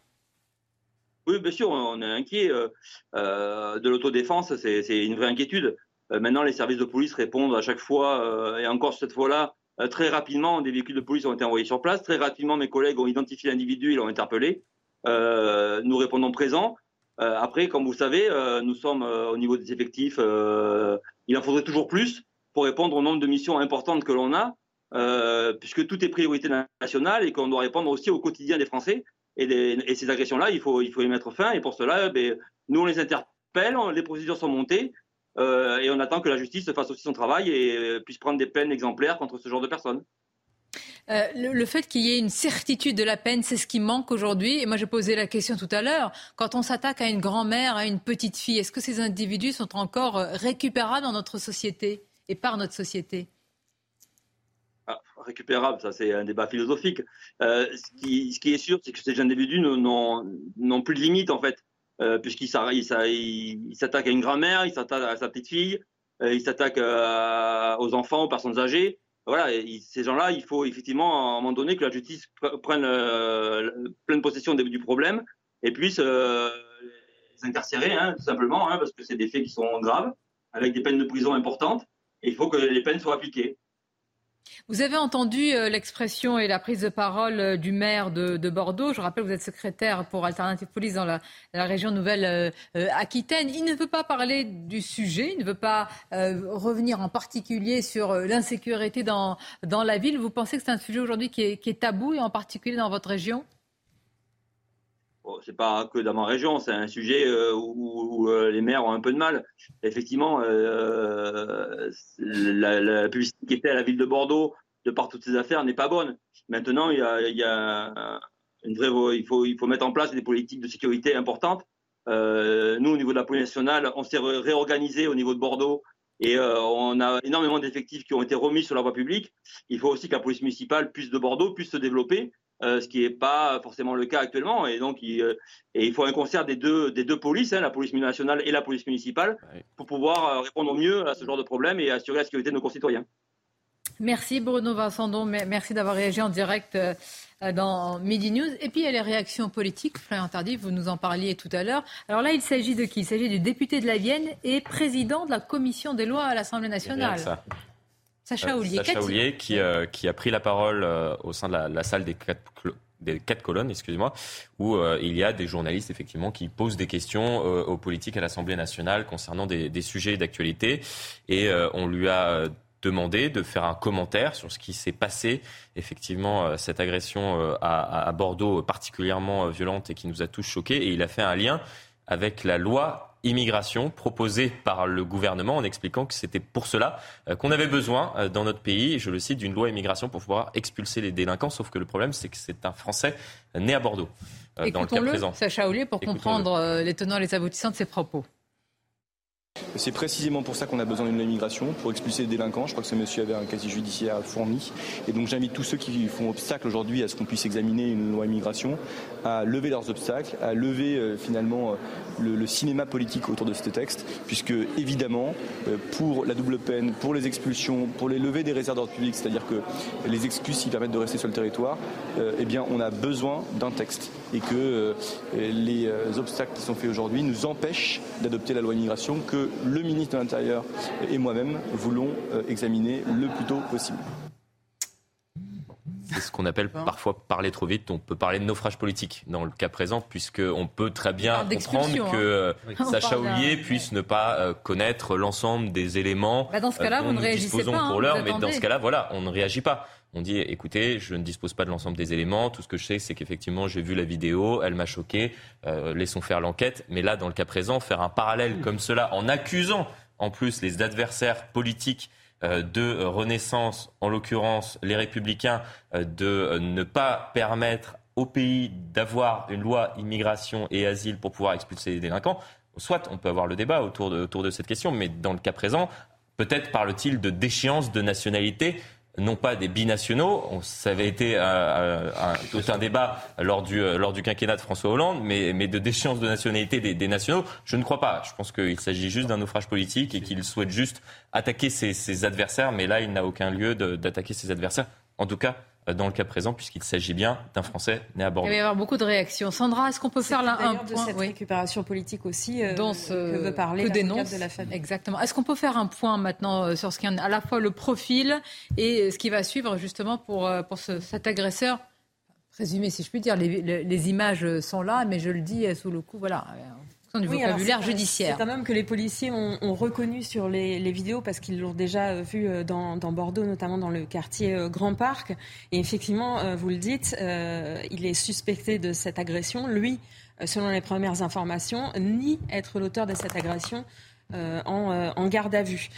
Oui, bien sûr, on est inquiet. de l'autodéfense, c'est une vraie inquiétude. maintenant, les services de police répondent à chaque fois, et encore cette fois-là, euh, très rapidement, des véhicules de police ont été envoyés sur place. Très rapidement, mes collègues ont identifié l'individu, ils l'ont interpellé. Euh, nous répondons présents. Euh, après, comme vous savez, nous sommes au niveau des effectifs. il en faudrait toujours plus pour répondre au nombre de missions importantes que l'on a, puisque tout est priorité nationale et qu'on doit répondre aussi au quotidien des Français. Et, ces agressions-là, il faut, y mettre fin. Et pour cela, ben, nous, on les interpelle, les procédures sont montées. Euh, et on attend que la justice fasse aussi son travail et euh, puisse prendre des peines exemplaires contre ce genre de personnes. Euh, le, fait qu'il y ait une certitude de la peine, c'est ce qui manque aujourd'hui. Et moi, j'ai posé la question tout à l'heure. Quand on s'attaque à une grand-mère, à une petite fille, est-ce que ces individus sont encore récupérables dans notre société et par notre société? Récupérables, ça c'est un débat philosophique. ce, qui, ce, qui, est sûr, c'est que ces individus n'ont plus de limite en fait. Euh, puisqu'il s'attaque à une grand-mère, il s'attaque à sa petite fille, euh, il s'attaque euh, aux enfants, aux personnes âgées. Voilà, ces gens-là, il faut effectivement à un moment donné que la justice prenne pleine possession du problème et puisse les incarcérer, hein, tout simplement, hein, parce que c'est des faits qui sont graves, avec des peines de prison importantes. Et il faut que les peines soient appliquées. Vous avez entendu euh, l'expression et la prise de parole euh, du maire de, Bordeaux. Je rappelle que vous êtes secrétaire pour Alternative Police dans la, région Nouvelle-Aquitaine. il ne veut pas parler du sujet, il ne veut pas euh, revenir en particulier sur l'insécurité dans, dans la ville. Vous pensez que c'est un sujet aujourd'hui qui est tabou et en particulier dans votre région? C'est pas que dans ma région, c'est un sujet euh, où, euh, les maires ont un peu de mal. Effectivement, euh, la, publicité qui était à la ville de Bordeaux de par toutes ces affaires n'est pas bonne. Maintenant, il y a, une vraie, il faut mettre en place des politiques de sécurité importantes. nous, au niveau de la police nationale, on s'est réorganisé au niveau de Bordeaux et on a énormément d'effectifs qui ont été remis sur la voie publique. Il faut aussi que la police municipale puisse de Bordeaux puisse se développer euh, ce qui n'est pas forcément le cas actuellement. Et donc, il, euh, et il faut un concert des deux, des deux polices, hein, la police nationale et la police municipale, pour pouvoir euh, répondre au mieux à ce genre de problème et assurer la sécurité de nos concitoyens. Merci Bruno Vincendon, merci d'avoir réagi en direct dans Midi News. Et puis il y a les réactions politiques. Florian Tardif, vous nous en parliez tout à l'heure. Alors là, il s'agit de qui? Il s'agit du député de la Vienne et président de la commission des lois à l'Assemblée nationale. Sacha Oulier, euh, qui, euh, qui, a pris la parole euh, au sein de la, salle des quatre, des quatre colonnes, excusez-moi, où il y a des journalistes effectivement qui posent des questions aux politiques à l'Assemblée nationale concernant des, sujets d'actualité. Et on lui a demandé de faire un commentaire sur ce qui s'est passé, effectivement, cette agression à, à, Bordeaux particulièrement violente et qui nous a tous choqués. Et il a fait un lien avec la loi immigration proposée par le gouvernement en expliquant que c'était pour cela euh, qu'on avait besoin euh, dans notre pays, je le cite, d'une loi immigration pour pouvoir expulser les délinquants. Sauf que le problème, c'est que c'est un Français né à Bordeaux. Euh, dans le cas présent. Sacha Ollier, pour comprendre les tenants et les aboutissants de ses propos. C'est précisément pour ça qu'on a besoin d'une immigration, pour expulser les délinquants. Je crois que ce monsieur avait un quasi judiciaire fourni. Et donc j'invite tous ceux qui font obstacle aujourd'hui à ce qu'on puisse examiner une loi immigration à lever leurs obstacles, à lever euh, finalement euh, le, cinéma politique autour de ce texte, puisque évidemment, euh, pour la double peine, pour les expulsions, pour les levées des réserves d'ordre public, c'est-à-dire que les excuses qui permettent de rester sur le territoire, eh bien on a besoin d'un texte et que les obstacles qui sont faits aujourd'hui nous empêchent d'adopter la loi immigration que le ministre de l'Intérieur et moi-même voulons euh, examiner le plus tôt possible. ce qu'on appelle parfois parler trop vite. On peut parler de naufrage politique dans le cas présent, puisqu'on peut très bien comprendre que hein. Sacha Oulier puisse ne pas connaître l'ensemble des éléments. Bah, dans ce vous ne réagissez pas. pour hein, l'heure, mais dans ce cas-là, voilà, on ne réagit pas. On dit, écoutez, je ne dispose pas de l'ensemble des éléments. Tout ce que je sais, c'est qu'effectivement, j'ai vu la vidéo, elle m'a choqué. laissons faire l'enquête. Mais là, dans le cas présent, faire un parallèle comme cela, en accusant en plus les adversaires politiques euh, de Renaissance, en l'occurrence les républicains, euh, de euh, ne pas permettre au pays d'avoir une loi immigration et asile pour pouvoir expulser les délinquants. Soit on peut avoir le débat autour de, autour de cette question, mais dans le cas présent, peut-être parle-t-il de déchéance de nationalité non pas des binationaux. Ça avait été euh, euh, tout un débat lors du, euh, lors du quinquennat de François Hollande, mais, de déchéance de nationalité des, nationaux, je ne crois pas. Je pense qu'il s'agit juste d'un naufrage politique et qu'il souhaite juste attaquer ses, adversaires, mais là, il n'a aucun lieu d'attaquer ses adversaires. En tout cas, dans le cas présent, puisqu'il s'agit bien d'un Français né à Bordeaux. Il va y avoir beaucoup de réactions. Sandra, est-ce qu'on peut faire là un point de cette récupération politique aussi euh, dont que veut parler que dénonce de la famille? Exactement. Est-ce qu'on peut faire un point maintenant euh, sur ce qui est à la fois le profil et ce qui va suivre justement pour, pour cet agresseur? Présumé, si je puis dire. Les, les, images sont là, mais je le dis sous le coup, voilà du vocabulaire judiciaire. C'est un homme que les policiers ont, reconnu sur les, vidéos parce qu'ils l'ont déjà euh, vu euh, dans, Bordeaux, notamment dans le quartier euh, Grand Parc. Et effectivement, vous le dites, il est suspecté de cette agression. Lui, selon les premières informations, nie être l'auteur de cette agression. en, garde à vue.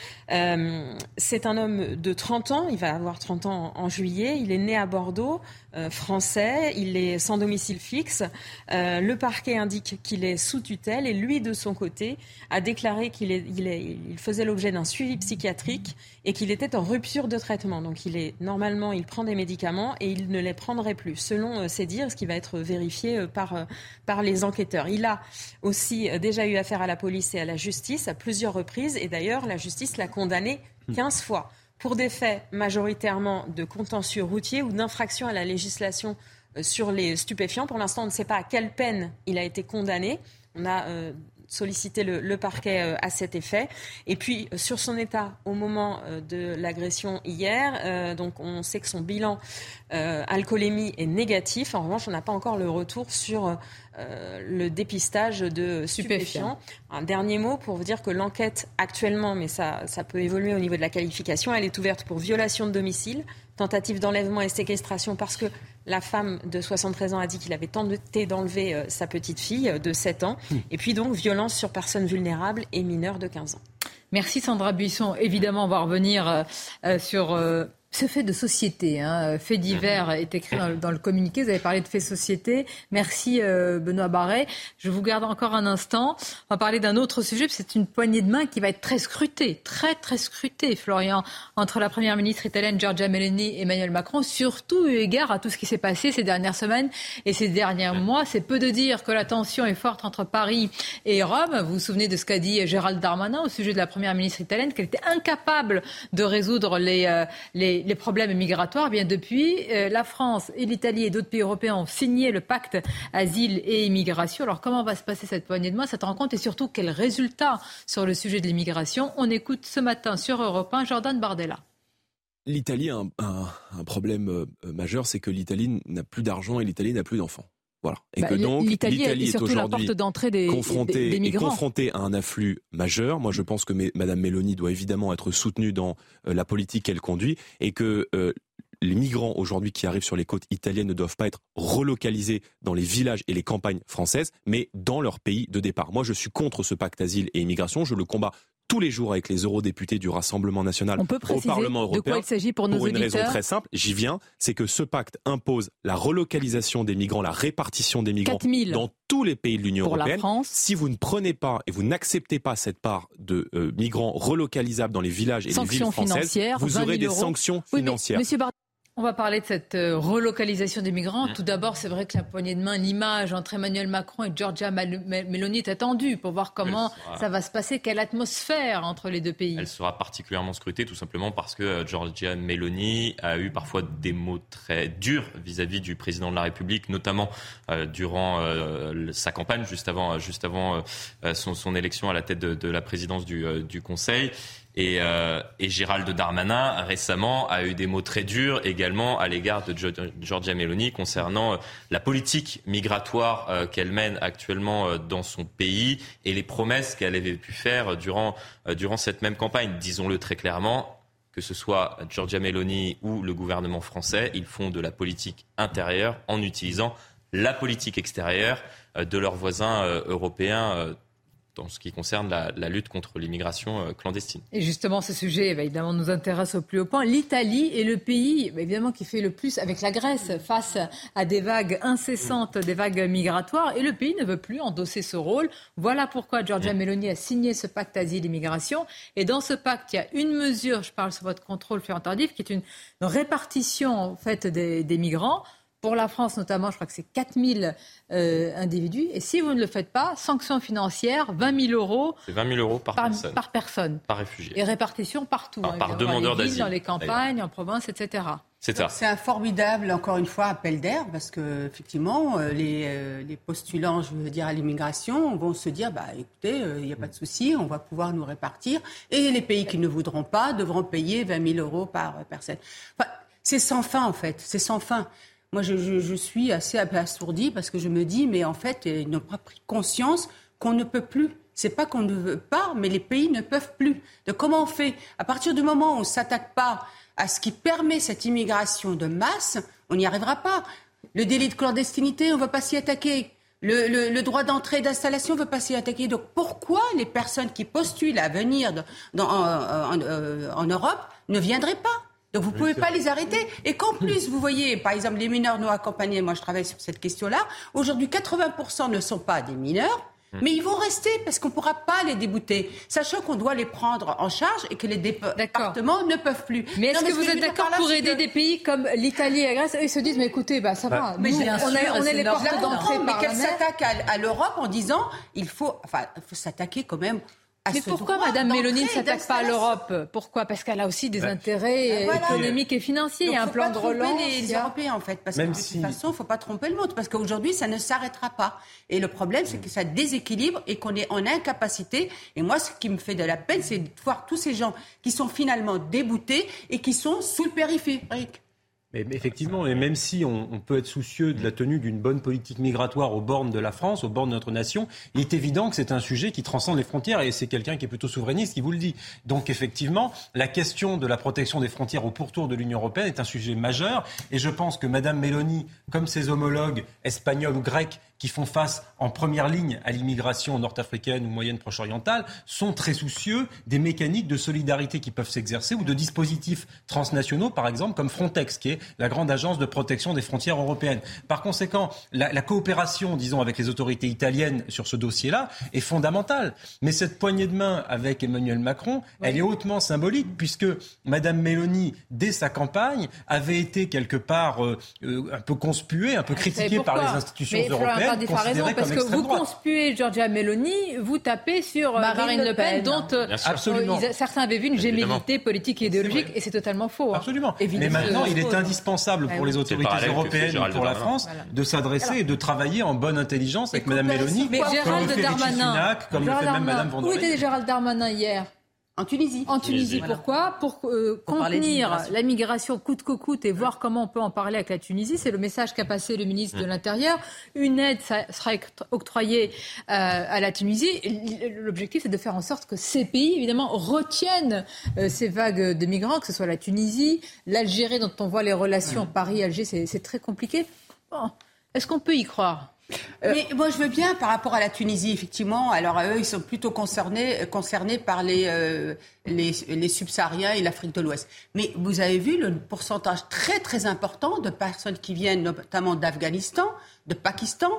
c'est un homme de 30 ans, il va avoir 30 ans en juillet, il est né à Bordeaux, français, il est sans domicile fixe. Euh, le parquet indique qu'il est sous tutelle et lui, de son côté, a déclaré qu'il faisait l'objet d'un suivi psychiatrique et qu'il était en rupture de traitement. Donc, il est normalement, il prend des médicaments et il ne les prendrait plus, selon euh, ses dires, ce qui va être vérifié par par les enquêteurs. Il a aussi déjà eu affaire à la police et à la justice à plusieurs reprises et d'ailleurs, la justice l'a condamné 15 fois pour des faits majoritairement de contentieux routiers ou d'infraction à la législation euh, sur les stupéfiants. Pour l'instant, on ne sait pas à quelle peine il a été condamné. Euh, sollicité le, parquet euh, à cet effet. Et puis, sur son état au moment de l'agression hier, donc on sait que son bilan alcoolémie est négatif. En revanche, on n'a pas encore le retour sur euh, le dépistage de stupéfiants. Un dernier mot pour vous dire que l'enquête actuellement, mais ça, ça peut évoluer au niveau de la qualification, elle est ouverte pour violation de domicile, tentative d'enlèvement et séquestration parce que la femme de 73 ans a dit qu'il avait tenté d'enlever euh, sa petite fille euh, de 7 ans. Hmm. Et puis donc violence sur personnes vulnérables et mineurs de 15 ans. Merci Sandra Buisson. Évidemment, on va revenir sur ce fait de société, hein, fait divers mhm. est écrit dans, le communiqué. Vous avez parlé de fait société. Merci euh, Benoît Barret. Je vous garde encore un instant. On va parler d'un autre sujet. C'est une poignée de main qui va être très scrutée, très très scrutée, Florian, entre la première ministre italienne Giorgia Meloni et Emmanuel Macron, surtout eu égard à tout ce qui s'est passé ces dernières semaines et ces derniers mois. C'est peu de dire que la tension est forte entre Paris et Rome. Vous vous souvenez de ce qu'a dit Gérald Darmanin au sujet de la première ministre italienne, qu'elle était incapable de résoudre les, euh, les les, problèmes migratoires, eh bien depuis, euh, la France et l'Italie et d'autres pays européens ont signé le pacte asile et immigration. Alors comment va se passer cette poignée de main, cette rencontre et surtout quels résultats sur le sujet de l'immigration? On écoute ce matin sur Europe 1 Jordan Bardella. L'Italie a un, problème euh, majeur, c'est que l'Italie n'a plus d'argent et l'Italie n'a plus d'enfants. Voilà. Et bah, que donc l'Italie est, aujourd'hui confrontée, à un afflux majeur. Moi, je pense que Madame Meloni doit évidemment être soutenue dans euh, la politique qu'elle conduit et que euh, les migrants aujourd'hui qui arrivent sur les côtes italiennes ne doivent pas être relocalisés dans les villages et les campagnes françaises, mais dans leur pays de départ. Moi, je suis contre ce pacte asile et immigration. Je le combats tous les jours avec les eurodéputés du Rassemblement national On peut au Parlement européen. De quoi il s'agit pour nos Pour une raison très simple, j'y viens, c'est que ce pacte impose la relocalisation des migrants, la répartition des migrants dans tous les pays de l'Union européenne. Si vous ne prenez pas et vous n'acceptez pas cette part de euh, migrants relocalisables dans les villages et les villes françaises, vous aurez des sanctions financières. On va parler de cette euh, relocalisation des migrants. Tout d'abord, c'est vrai que la poignée de main, l'image entre Emmanuel Macron et Giorgia Meloni est attendue pour voir comment ça va se passer, quelle atmosphère entre les deux pays. Elle sera particulièrement scrutée tout simplement parce que euh, Giorgia Meloni a eu parfois des mots très durs vis-à-vis du président de la République, notamment euh, durant sa campagne, juste avant, juste avant son, élection à la tête de, la présidence du, du Conseil. Et, euh, et, Gérald Darmanin, récemment, a eu des mots très durs également à l'égard de Giorgia Meloni concernant euh, la politique migratoire euh, qu'elle mène actuellement dans son pays et les promesses qu'elle avait pu faire durant, durant cette même campagne. Disons-le très clairement, que ce soit Giorgia Meloni ou le gouvernement français, ils font de la politique intérieure en utilisant la politique extérieure de leurs voisins européens dans ce qui concerne la, lutte contre l'immigration euh, clandestine. Et justement, ce sujet bah, évidemment nous intéresse au plus haut point. L'Italie est le pays bah, évidemment qui fait le plus avec la Grèce face à des vagues incessantes, des vagues migratoires, et le pays ne veut plus endosser ce rôle. Voilà pourquoi Giorgia Meloni a signé ce pacte asile-immigration. Et dans ce pacte, il y a une mesure, je parle sur votre contrôle en tardif, qui est une répartition en fait des, des migrants pour la France notamment, je crois que c'est 4 000 euh, individus. Et si vous ne le faites pas, sanctions financières, 20 000 euros. C'est 20 000 euros par, personne. Par personne. Par réfugié. Et répartition partout. Par, hein, par demandeur d'asile. Dans les campagnes, en province, etc. C'est ça. C'est un formidable, encore une fois, appel d'air parce que effectivement, euh, les, euh, les, postulants, je veux dire, à l'immigration vont se dire, bah, écoutez, il n'y a pas de souci, on va pouvoir nous répartir, et les pays qui ne voudront pas devront payer 20 000 euros par personne. Enfin, c'est sans fin, en fait. C'est sans fin. Moi, je, suis assez assourdie parce que je me dis, mais en fait, ils n'ont pas pris conscience qu'on ne peut plus. C'est pas qu'on ne veut pas, mais les pays ne peuvent plus. De comment on fait? À partir du moment où on ne s'attaque pas à ce qui permet cette immigration de masse, on n'y arrivera pas. Le délit de clandestinité, on ne va pas s'y attaquer. Le, droit d'entrée et d'installation ne veut pas s'y attaquer. Donc pourquoi les personnes qui postulent à venir euh, en Europe ne viendraient pas? Donc vous ne pouvez pas les arrêter. Et qu'en plus, vous voyez, par exemple, les mineurs non accompagnés, moi je travaille sur cette question-là, aujourd'hui 80% ne sont pas des mineurs. Hmm. Mais ils vont rester parce qu'on ne pourra pas les débouter, sachant qu'on doit les prendre en charge et que les départements ne peuvent plus. Mais est-ce que vous êtes d'accord pour aider des pays comme l'Italie et la Grèce? Ils se disent, mais écoutez, bah, ça bah, va, mais on, est, les portes d'entrée Mais qu'elle s'attaque à, à l'Europe en disant, il faut, enfin, il faut s'attaquer quand même mais pourquoi Mme Mélanie ne s'attaque pas à l'Europe? Pourquoi? Parce qu'elle a aussi des intérêts ben économiques et financiers. il y a un plan de relance. les, les Européens, en fait. Parce que de toute façon, il ne faut pas tromper le monde. Parce qu'aujourd'hui, ça ne s'arrêtera pas. Et le problème, c'est que ça déséquilibre et qu'on est en incapacité. Et moi, ce qui me fait de la peine, c'est de voir tous ces gens qui sont finalement déboutés et qui sont sous le périphérique. Mais effectivement, et même si on, peut être soucieux de la tenue d'une bonne politique migratoire aux bornes de la France, aux bornes de notre nation, il est évident que c'est un sujet qui transcende les frontières et c'est quelqu'un qui est plutôt souverainiste qui vous le dit. Donc effectivement, la question de la protection des frontières au pourtour de l'Union européenne est un sujet majeur et je pense que Madame Meloni, comme ses homologues espagnols ou grecs, qui font face en première ligne à l'immigration nord-africaine ou moyenne proche-orientale sont très soucieux des mécaniques de solidarité qui peuvent s'exercer ou de dispositifs transnationaux, par exemple, comme Frontex, qui est la grande agence de protection des frontières européennes. Par conséquent, la, la coopération, disons, avec les autorités italiennes sur ce dossier-là est fondamentale. Mais cette poignée de main avec Emmanuel Macron, elle est hautement symbolique, puisque Madame Meloni, dès sa campagne, avait été quelque part euh, euh, un peu conspuée, un peu critiquée par les institutions européennes raison, parce que vous conspuez Giorgia Meloni, vous tapez sur euh, Marine, Le Pen, dont euh, Absolument. certains avaient vu une gémilité politique et idéologique, et c'est totalement faux. Hein. Absolument. Mais maintenant, il est indispensable pour les autorités européennes ou pour la France de s'adresser et de travailler en bonne intelligence avec Mme Meloni, mais Gérald Darmanin, comme le fait même Mme Van Où était Gérald Darmanin hier? En Tunisie. En Tunisie, pourquoi? Pour euh, contenir la migration coûte que coûte et voir comment on peut en parler avec la Tunisie. C'est le message qu'a passé le ministre de l'Intérieur. Une aide sera octroyée euh, à la Tunisie. L'objectif, c'est de faire en sorte que ces pays, évidemment, retiennent euh, ces vagues de migrants, que ce soit la Tunisie, l'Algérie, dont on voit les relations Paris-Alger, c'est très compliqué. Bon. Est-ce qu'on peut y croire? Euh, Mais moi, je veux bien par rapport à la Tunisie, effectivement. Alors, eux, ils sont plutôt concernés, concernés par les, euh, les, les subsahariens et l'Afrique de l'Ouest. Mais vous avez vu le pourcentage très, très important de personnes qui viennent notamment d'Afghanistan, de Pakistan,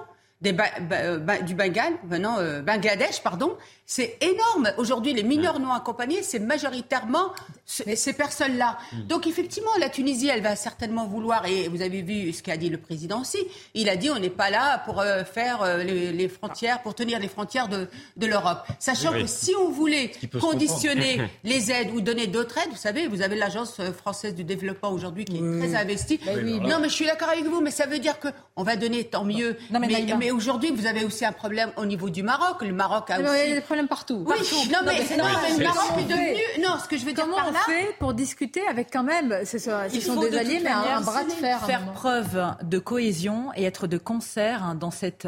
euh, du Bangladesh, pardon, c'est énorme. Aujourd'hui, les mineurs non accompagnés, c'est majoritairement ces personnes-là. Hmm. Donc, effectivement, la Tunisie, elle va certainement vouloir, et vous avez vu ce qu'a dit le président aussi, il a dit on n'est pas là pour euh, faire euh, les, frontières, pour tenir les frontières de, de l'Europe. Sachant que si on voulait conditionner les aides ou donner d'autres aides, vous savez, vous avez l'Agence euh, française du développement aujourd'hui qui est très investie. Bah non, mais je suis d'accord avec vous, mais ça veut dire qu'on va donner tant mieux. mais, mais, aujourd'hui, vous avez aussi un problème au niveau du Maroc. Le Maroc a aussi problèmes partout. Oui, non, mais, non, mais, non, ce que je veux dire Comment par on là, fait pour discuter avec quand même, ce, ce sont des alliés, mais un, un, bras de fer. Faire preuve de cohésion et être de concert hein, dans cette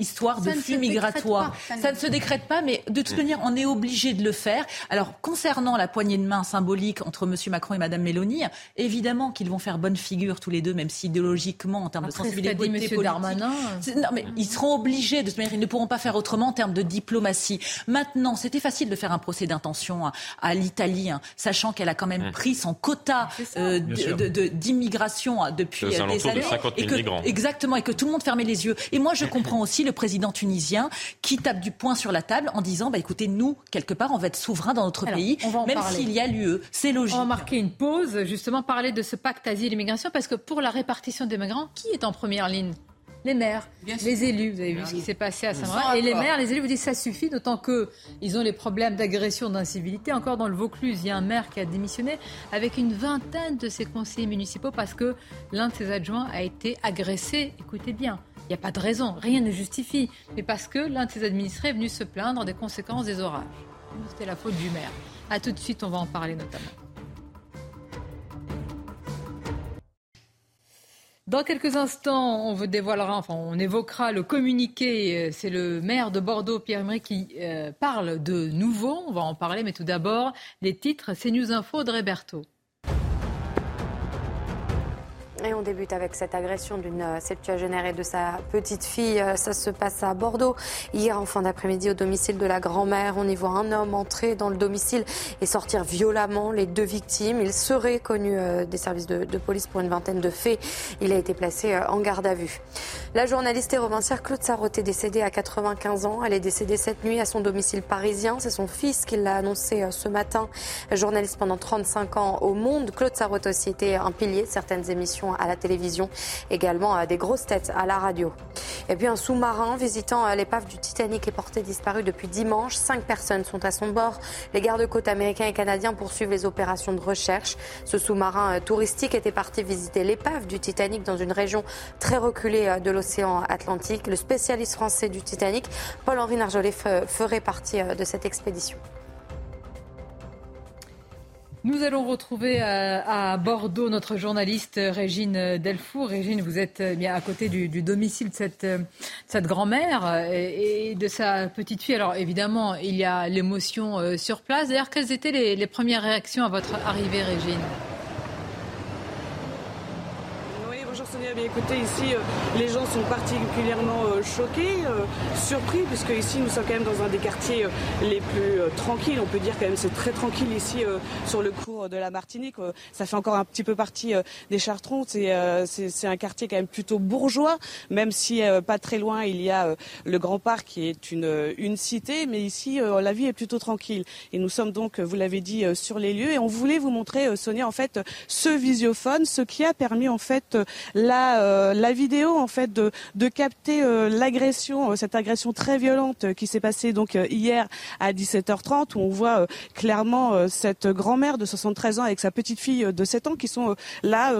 histoire de flux migratoires. Ça ne se décrète pas, mais de toute manière, on est obligé de le faire. Alors, concernant la poignée de main symbolique entre M. Macron et Mme Mélanie, évidemment qu'ils vont faire bonne figure tous les deux, même si idéologiquement, en termes Après, de sensibilité dit politique... M. Darmanin... Non, mais ils seront obligés, de toute manière, ils ne pourront pas faire autrement en termes de diplomatie. Maintenant, c'était facile de faire un procès d'intention à, à l'Italie, hein, sachant qu'elle a quand même pris son quota euh, d'immigration de, de, depuis des années. De 50 000 et que, migrants. Exactement, et que tout le monde fermait les yeux. Et moi, je comprends aussi le président tunisien qui tape du poing sur la table en disant bah écoutez nous quelque part on va être souverain dans notre Alors, pays même s'il y a l'UE c'est logique. On va marquer une pause, justement parler de ce pacte asile-immigration, parce que pour la répartition des migrants, qui est en première ligne? Les maires, les élus, vous avez vu ce qui s'est passé à Saint-Marin. Et les maires, les élus vous disent ça suffit, d'autant que ils ont les problèmes d'agression, d'incivilité. Encore dans le Vaucluse, il y a un maire qui a démissionné avec une vingtaine de ses conseillers municipaux parce que l'un de ses adjoints a été agressé. Écoutez bien, il n'y a pas de raison, rien ne justifie, mais parce que l'un de ses administrés est venu se plaindre des conséquences des orages. C'était la faute du maire. A tout de suite, on va en parler notamment. Dans quelques instants, on dévoilera, on évoquera le communiqué. C'est le maire de Bordeaux, Pierre-Emerick, qui euh, parle de nouveau. On va en parler, mais tout d'abord, les titres. C'est News Info de Berthaud. Et on débute avec cette agression d'une septuagénaire et de sa petite fille. Ça se passe à Bordeaux. Hier, en fin d'après-midi, au domicile de la grand-mère, on y voit un homme entrer dans le domicile et sortir violemment les deux victimes. Il serait connu des services de, de police pour une vingtaine de faits. Il a été placé en garde à vue. La journaliste et romancière Claude Sarraute est décédée à 95 ans. Elle est décédée cette nuit à son domicile parisien. C'est son fils qui l'a annoncé ce matin. Journaliste pendant 35 ans au Monde, Claude Sarraute aussi était un pilier de certaines émissions à la télévision, également des grosses têtes à la radio. Et puis un sous-marin visitant l'épave du Titanic est porté disparu depuis dimanche. Cinq personnes sont à son bord. Les gardes-côtes américains et canadiens poursuivent les opérations de recherche. Ce sous-marin touristique était parti visiter l'épave du Titanic dans une région très reculée de l'océan Atlantique. Le spécialiste français du Titanic, Paul-Henri Narjolet, ferait partie de cette expédition. Nous allons retrouver à Bordeaux notre journaliste Régine Delfour. Régine, vous êtes bien à côté du, domicile de cette, grand-mère et, de sa petite fille. Alors évidemment, il y a l'émotion sur place. D'ailleurs, quelles étaient les premières réactions à votre arrivée, Régine Bonjour Sonia, bien écoutez, ici euh, les gens sont particulièrement euh, choqués, euh, surpris, puisque ici nous sommes quand même dans un des quartiers les plus tranquilles, on peut dire quand même c'est très tranquille ici sur le cours de la Martinique, ça fait encore un petit peu partie des Chartrons, c'est un quartier quand même plutôt bourgeois, même si pas très loin il y a le Grand Parc qui est une, une cité, mais ici la vie est plutôt tranquille. Et nous sommes donc, vous l'avez dit, sur les lieux. Et on voulait vous montrer, Sonia, en fait, ce visiophone, ce qui a permis en fait la, euh, la vidéo en fait de, capter euh, l'agression, euh, cette agression très violente qui s'est passée donc hier à 17h30 où on voit clairement cette grand-mère de 73 ans avec sa petite fille de 7 ans qui sont là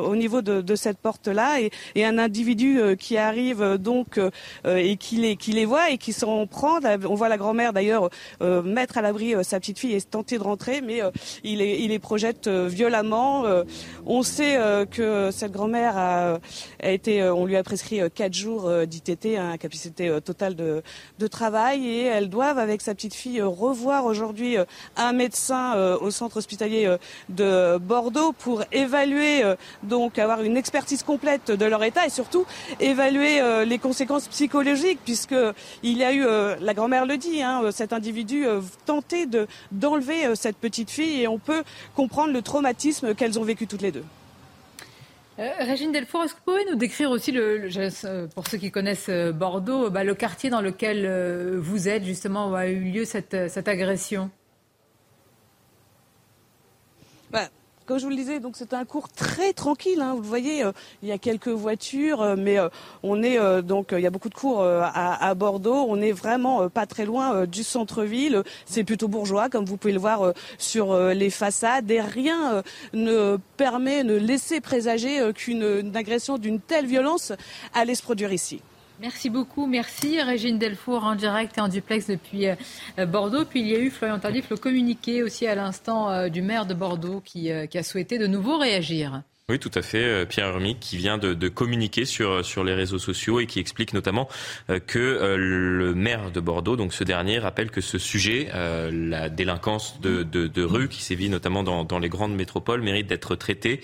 au niveau de, cette porte là et, et, un individu qui arrive donc et qui les, qui les voit et qui s'en prend. On voit la grand-mère d'ailleurs mettre à l'abri sa petite fille et tenter de rentrer mais il, les, il les projette violemment. on sait que cette grand-mère a, a, été, on lui a prescrit quatre jours d'ITT, hein, capacité totale de, travail, et elles doivent, avec sa petite fille, revoir aujourd'hui un médecin au centre hospitalier de Bordeaux pour évaluer, donc avoir une expertise complète de leur état et surtout évaluer les conséquences psychologiques, puisque il y a eu, la grand-mère le dit, hein, cet individu tenté de d'enlever cette petite fille, et on peut comprendre le traumatisme qu'elles ont vécu toutes les deux. Euh, Régine Delfour, est-ce que vous pouvez nous décrire aussi, le, le, pour ceux qui connaissent Bordeaux, bah, le quartier dans lequel euh, vous êtes, justement, où a eu lieu cette, cette agression? Bah, comme je vous le disais, donc c'est un cours très tranquille. Hein, vous le voyez, euh, il y a quelques voitures, euh, mais euh, on est donc il y a beaucoup de cours à, Bordeaux. On est vraiment pas très loin du centre-ville. C'est plutôt bourgeois, comme vous pouvez le voir sur les façades. Et rien ne permet, ne laisser présager qu'une agression d'une telle violence allait se produire ici. Merci beaucoup, merci Régine Delfour en direct et en duplex depuis euh, Bordeaux. Puis il y a eu Florian Tardif, le communiqué aussi à l'instant euh, du maire de Bordeaux qui, qui a souhaité de nouveau réagir. Oui, tout à fait. Euh, Pierre Hermic qui vient de, communiquer sur, sur les réseaux sociaux et qui explique notamment euh, que euh, le maire de Bordeaux, donc ce dernier, rappelle que ce sujet, la délinquance de, de, rue qui sévit notamment dans, dans les grandes métropoles, mérite d'être traité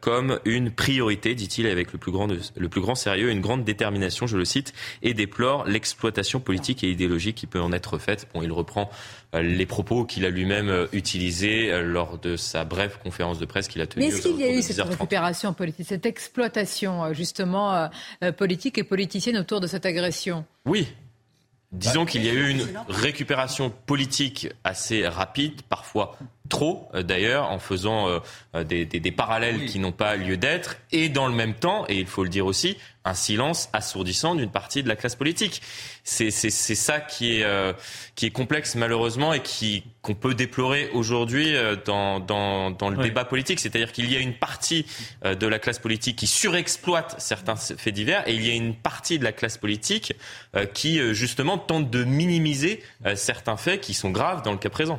comme une priorité, dit-il, avec le plus, grand, le plus grand sérieux une grande détermination, je le cite, et déplore l'exploitation politique et idéologique qui peut en être faite. Bon, il reprend les propos qu'il a lui-même utilisés lors de sa brève conférence de presse qu'il a tenue. Mais est-ce qu'il y a eu cette récupération politique, cette exploitation justement politique et politicienne autour de cette agression? Oui, Disons qu'il y a eu une récupération politique assez rapide, parfois trop d'ailleurs, en faisant des, des, des, parallèles qui n'ont pas lieu d'être, et dans le même temps, et il faut le dire aussi, un silence assourdissant d'une partie de la classe politique. C'est ça qui est, euh, qui est complexe malheureusement et qui qu'on peut déplorer aujourd'hui dans, dans, dans le oui. débat politique. C'est-à-dire qu'il y a une partie euh, de la classe politique qui surexploite certains faits divers et il y a une partie de la classe politique euh, qui justement tente de minimiser certains faits qui sont graves dans le cas présent.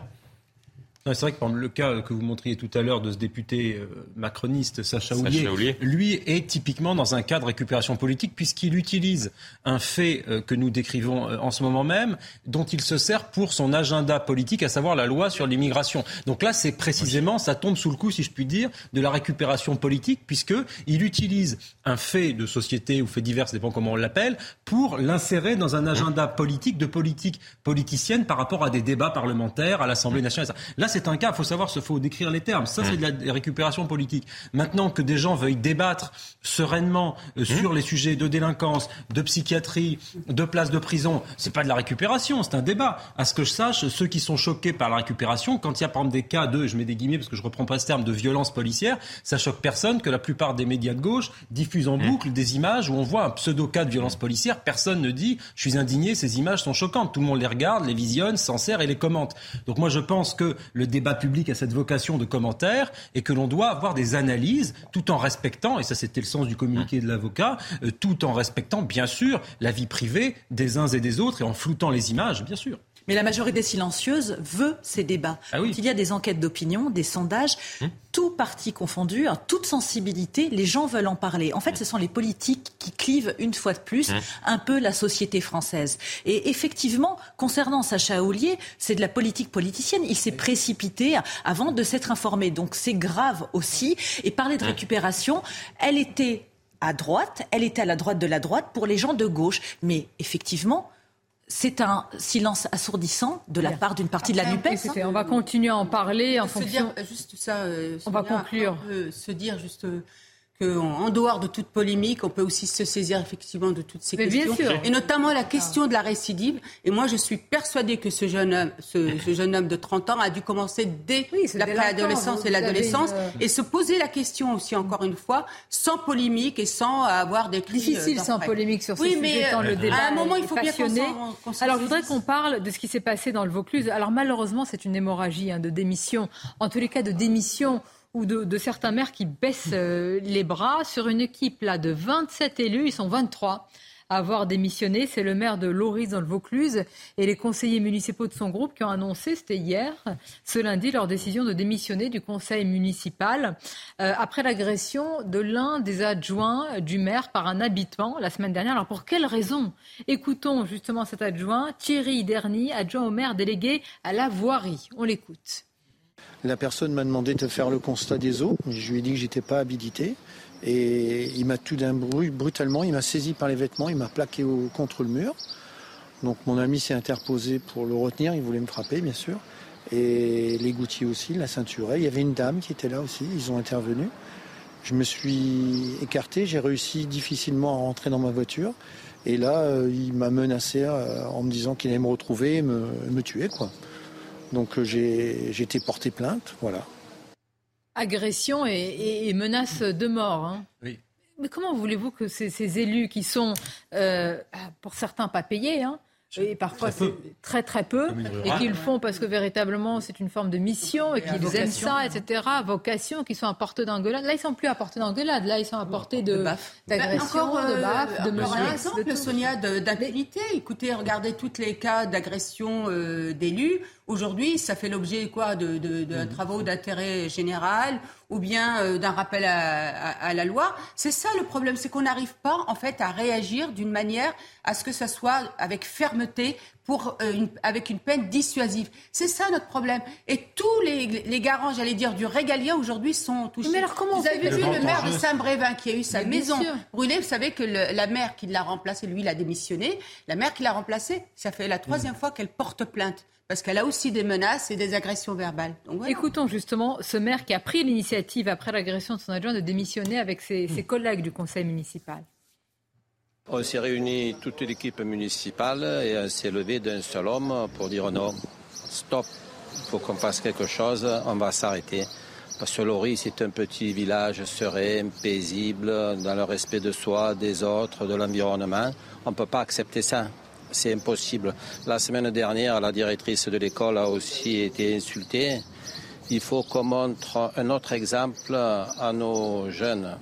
C'est vrai que par le cas que vous montriez tout à l'heure de ce député macroniste Sacha Houlier, lui est typiquement dans un cas de récupération politique puisqu'il utilise un fait que nous décrivons en ce moment même, dont il se sert pour son agenda politique, à savoir la loi sur l'immigration. Donc là, c'est précisément, ça tombe sous le coup, si je puis dire, de la récupération politique puisqu'il utilise un fait de société ou fait divers, ça dépend comment on l'appelle, pour l'insérer dans un agenda politique, de politique politicienne par rapport à des débats parlementaires à l'Assemblée nationale. Là, c'est un cas, il faut savoir, il faut décrire les termes. Ça, c'est de la récupération politique. Maintenant que des gens veuillent débattre sereinement euh, sur les sujets de délinquance, de psychiatrie, de place de prison, c'est pas de la récupération, c'est un débat. À ce que je sache, ceux qui sont choqués par la récupération, quand il y a par exemple des cas de, je mets des guillemets parce que je reprends pas ce terme, de violence policière, ça choque personne que la plupart des médias de gauche diffusent en boucle des images où on voit un pseudo cas de violence policière. Personne ne dit, je suis indigné, ces images sont choquantes. Tout le monde les regarde, les visionne, s'en sert et les commente. Donc moi, je pense que le débat public a cette vocation de commentaire et que l'on doit avoir des analyses tout en respectant, et ça c'était le sens du communiqué de l'avocat, euh, tout en respectant bien sûr la vie privée des uns et des autres et en floutant les images, bien sûr. Mais la majorité silencieuse veut ces débats. Ah oui. Il y a des enquêtes d'opinion, des sondages, Hum. tout parti confondu, hein, toute sensibilité, les gens veulent en parler. En fait, ce sont les politiques qui clivent une fois de plus Hum. un peu la société française. Et effectivement, concernant Sacha Houlier, c'est de la politique politicienne. Il s'est précipité avant de s'être informé. Donc c'est grave aussi. Et parler de Hum. récupération, elle était à droite, elle était à la droite de la droite pour les gens de gauche. Mais effectivement, c'est un silence assourdissant de la part d'une partie de la NUPES. Écoutez, on va continuer à en parler en se fonction. dire juste ça. euh, On va conclure. on se dire juste euh, qu'en en dehors de toute polémique, on peut aussi se saisir effectivement de toutes ces Mais bien questions, sûr. et notamment la question de la récidive. Et moi, je suis persuadée que ce jeune homme, ce, ce jeune homme de 30 ans, a dû commencer dès c'est la préadolescence vous et l'adolescence, une- et se poser la question aussi encore une fois, sans polémique et sans avoir des cris. Difficile euh, sans d'orfraie. polémique sur ce oui, sujet, mais tant euh, le débat à un moment, il faut bien qu'on passionné. s'en- qu'on Alors, je voudrais qu'on parle de ce qui s'est passé dans le Vaucluse. Alors, malheureusement, c'est une hémorragie hein, de démission. En tous les cas, de démission ou de, de certains maires qui baissent euh, les bras sur une équipe là de 27 élus. Ils sont 23 à avoir démissionné. C'est le maire de Loris dans le Vaucluse et les conseillers municipaux de son groupe qui ont annoncé, c'était hier, ce lundi, leur décision de démissionner du conseil municipal euh, après l'agression de l'un des adjoints du maire par un habitant la semaine dernière. Alors pour quelle raison Écoutons justement cet adjoint, Thierry Derny, adjoint au maire délégué à la voirie? On l'écoute. La personne m'a demandé de faire le constat des eaux. Je lui ai dit que j'étais pas habilité. Et il m'a tout d'un bruit, brutalement, il m'a saisi par les vêtements, il m'a plaqué au- contre le mur. Donc mon ami s'est interposé pour le retenir, il voulait me frapper bien sûr. Et l'égoutier aussi, la ceinture. Il y avait une dame qui était là aussi, ils ont intervenu. Je me suis écarté, j'ai réussi difficilement à rentrer dans ma voiture. Et là, euh, il m'a menacé euh, en me disant qu'il allait me retrouver et me, me tuer. Quoi. Donc euh, j'ai été porté plainte, voilà. Agression et, et- et menace de mort. hein. Oui. Mais comment voulez-vous que ces, ces élus qui sont, euh, pour certains, pas payés, hein, Et parfois, c'est très très peu. Et qu'ils le font parce que véritablement, c'est une forme de mission et qu'ils aiment ça, etc. Vocation, qu'ils sont à portée d'engueulade. Là, ils sont plus à portée d'engueulade. Là, ils sont à portée d'agression, de, de baffe, de menaces. Par exemple, Sonia, d'impunité. Écoutez, regardez tous les cas d'agression euh, d'élus. Aujourd'hui, ça fait l'objet quoi de, de, de mmh. travaux d'intérêt général ou bien euh, d'un rappel à, la loi. C'est ça le problème, c'est qu'on n'arrive pas en fait à réagir d'une manière à ce que ça soit avec fermeté pour euh, une, avec une peine dissuasive. C'est ça notre problème. Et tous les, les garants, j'allais dire, du régalien aujourd'hui sont touchés. Mais alors comment Vous avez vu le maire de Saint-Brévin qui a eu sa maison brûlée. Vous savez que la maire qui l'a remplacé, lui, il a démissionné. La maire qui l'a remplacé, ça fait la troisième mmh. fois qu'elle porte plainte parce qu'elle a aussi des menaces et des agressions verbales. Écoutons justement ce maire qui a pris l'initiative, après l'agression de son adjoint, de démissionner avec ses, ses collègues du conseil municipal. On s'est réunis toute l'équipe municipale et on s'est levé d'un seul homme pour dire non, stop, il faut qu'on fasse quelque chose, on va s'arrêter. Parce que Lori, c'est un petit village serein, paisible, dans le respect de soi, des autres, de l'environnement. On ne peut pas accepter ça c'est impossible. La semaine dernière, la directrice de l'école a aussi été insultée. Il faut qu'on montre un autre exemple à nos jeunes.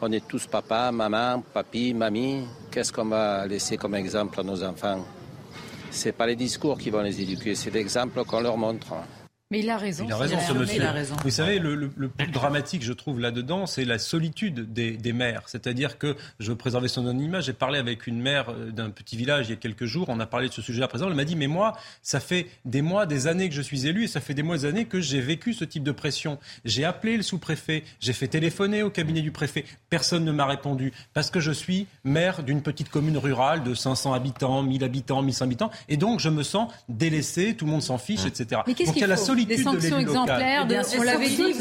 On est tous papa, maman, papy, mamie. Qu'est-ce qu'on va laisser comme exemple à nos enfants? Ce n'est pas les discours qui vont les éduquer, c'est l'exemple qu'on leur montre. Mais il a raison. Il a raison, ce monsieur. Vous savez, le, plus dramatique, je trouve, là-dedans, c'est la solitude des, des mères. C'est-à-dire que, je veux préserver son anonymat, j'ai parlé avec une mère euh, d'un petit village il y a quelques jours, on a parlé de ce sujet à présent, elle m'a dit, mais moi, ça fait des mois, des années que je suis élu, et ça fait des mois, des années que j'ai vécu ce type de pression. J'ai appelé le sous-préfet, j'ai fait téléphoner au cabinet du préfet, personne ne m'a répondu, parce que je suis maire d'une petite commune rurale de 500 habitants, 1000 habitants, 1100 habitants, et donc je me sens délaissé, tout le monde s'en fiche, etc. Mais qu'est-ce qu'il des sanctions exemplaires, de, on l'avait dit,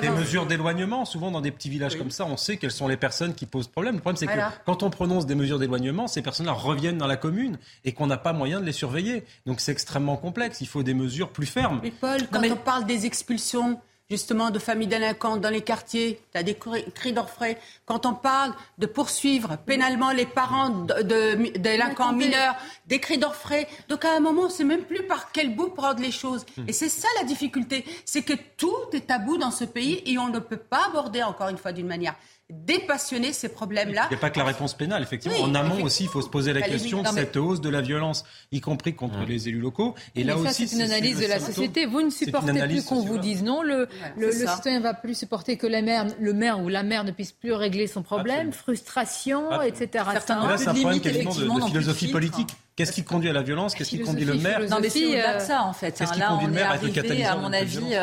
des mesures d'éloignement. Souvent, dans des petits villages comme ça, on sait quelles sont les personnes qui posent problème. Le problème, c'est que quand on prononce des mesures d'éloignement, ces personnes-là reviennent dans la commune et qu'on n'a pas moyen de les surveiller. Donc, c'est extrêmement complexe. Il faut des mesures plus fermes. Mais Paul, quand on parle des expulsions, justement de familles délinquantes dans les quartiers, tu as des cris d'orfraie. Quand on parle de poursuivre pénalement les parents de, délinquants mineurs, des cris d'orfraie. Donc à un moment, on ne sait même plus par quel bout prendre les choses. Hmm. Et c'est ça la difficulté, c'est que tout est tabou dans ce pays et on ne peut pas aborder encore une fois d'une manière dépassionner ces problèmes-là. Il n'y a pas que la réponse pénale, effectivement. en amont aussi, il faut se poser la question de cette hausse de la violence, y compris contre les élus locaux. Et là aussi, c'est une analyse de la société. Vous ne supportez plus qu'on vous dise non. Le, le, citoyen ne va plus supporter que la mère, le maire ou la mère ne puisse plus régler son problème, frustration, etc. C'est un, problème quasiment de, philosophie politique. Qu'est-ce qui conduit à la violence? Qu'est-ce qui conduit le maire? Non, mais c'est au-delà de ça, en fait. Là, on est arrivé, à mon avis,